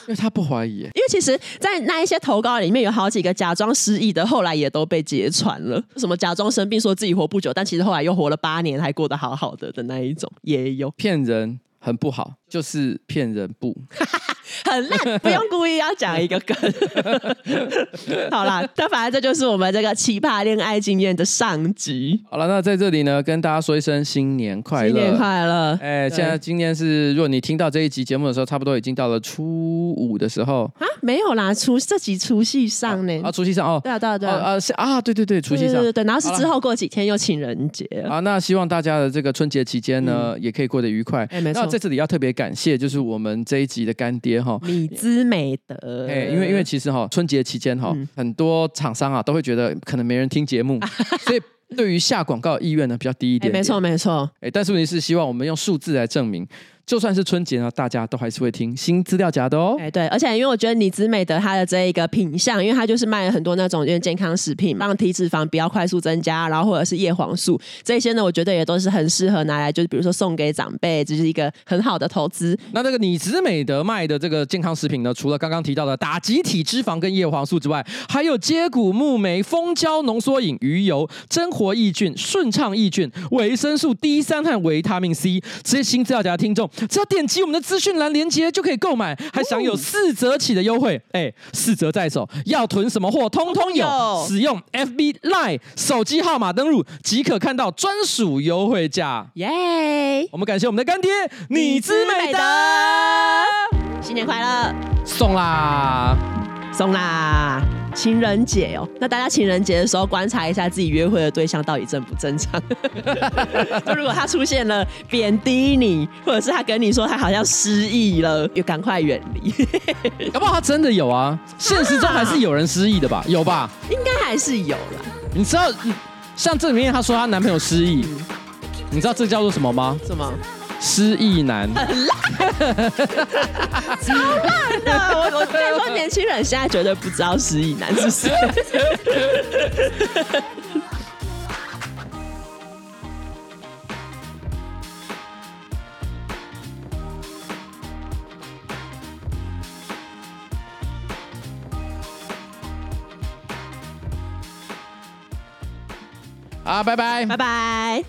因为他不怀疑。因为其实，在那一些投稿里面有好几个假装失忆的，后来也都被揭穿了。什么假装生病，说自己活不久，但其实后来又活了八年，还过得好好的的那一种，也有骗人。很不好，就是骗人不，很烂，不用故意要讲一个梗。好啦，那反正这就是我们这个奇葩恋爱经验的上集。好了，那在这里呢，跟大家说一声新年快乐，新年快乐！哎，现在今天是，如果你听到这一集节目的时候，差不多已经到了初五的时候啊，没有啦，除这集除夕上呢，啊，除夕上哦，对啊，对啊，对啊，啊，对对对，除夕上，对对对，然后是之后过几天又情人节。啊，那希望大家的这个春节期间呢，也可以过得愉快。哎，没错。在这里要特别感谢，就是我们这一集的干爹哈，米之美德。哎，因为因为其实哈，春节期间哈，嗯、很多厂商啊都会觉得可能没人听节目，所以对于下广告意愿呢比较低一点，点。没错没错。哎，但是问题是希望我们用数字来证明。就算是春节呢，大家都还是会听新资料夹的哦。哎，对，而且因为我觉得你子美德它的这一个品相，因为它就是卖了很多那种因为健康食品，让体脂肪不要快速增加，然后或者是叶黄素这些呢，我觉得也都是很适合拿来，就是比如说送给长辈，这是一个很好的投资。那这个你子美德卖的这个健康食品呢，除了刚刚提到的打击体脂肪跟叶黄素之外，还有接骨木莓蜂胶浓缩饮、鱼油、真活益菌、顺畅益菌、维生素 D 三和维他命 C。这些新资料夹的听众，只要点击我们的资讯栏链接就可以购买，还享有四折起的优惠。哎，四折在手，要囤什么货通通有。使用 FB Line 手机号码登录即可看到专属优惠价。耶！我们感谢我们的干爹米姿美德，新年快乐！送啦，送啦！情人节哦，那大家情人节的时候观察一下自己约会的对象到底正不正常。就如果他出现了贬低你，或者是他跟你说他好像失忆了，就赶快远离。搞不好他真的有啊，现实中还是有人失忆的吧？有吧？应该还是有啦。你知道，像这里面他说他男朋友失忆，你知道这叫做什么吗？什么？失忆男，超烂的！我我跟你说，年轻人现在绝对不知道失忆男是谁。好，拜拜，拜拜。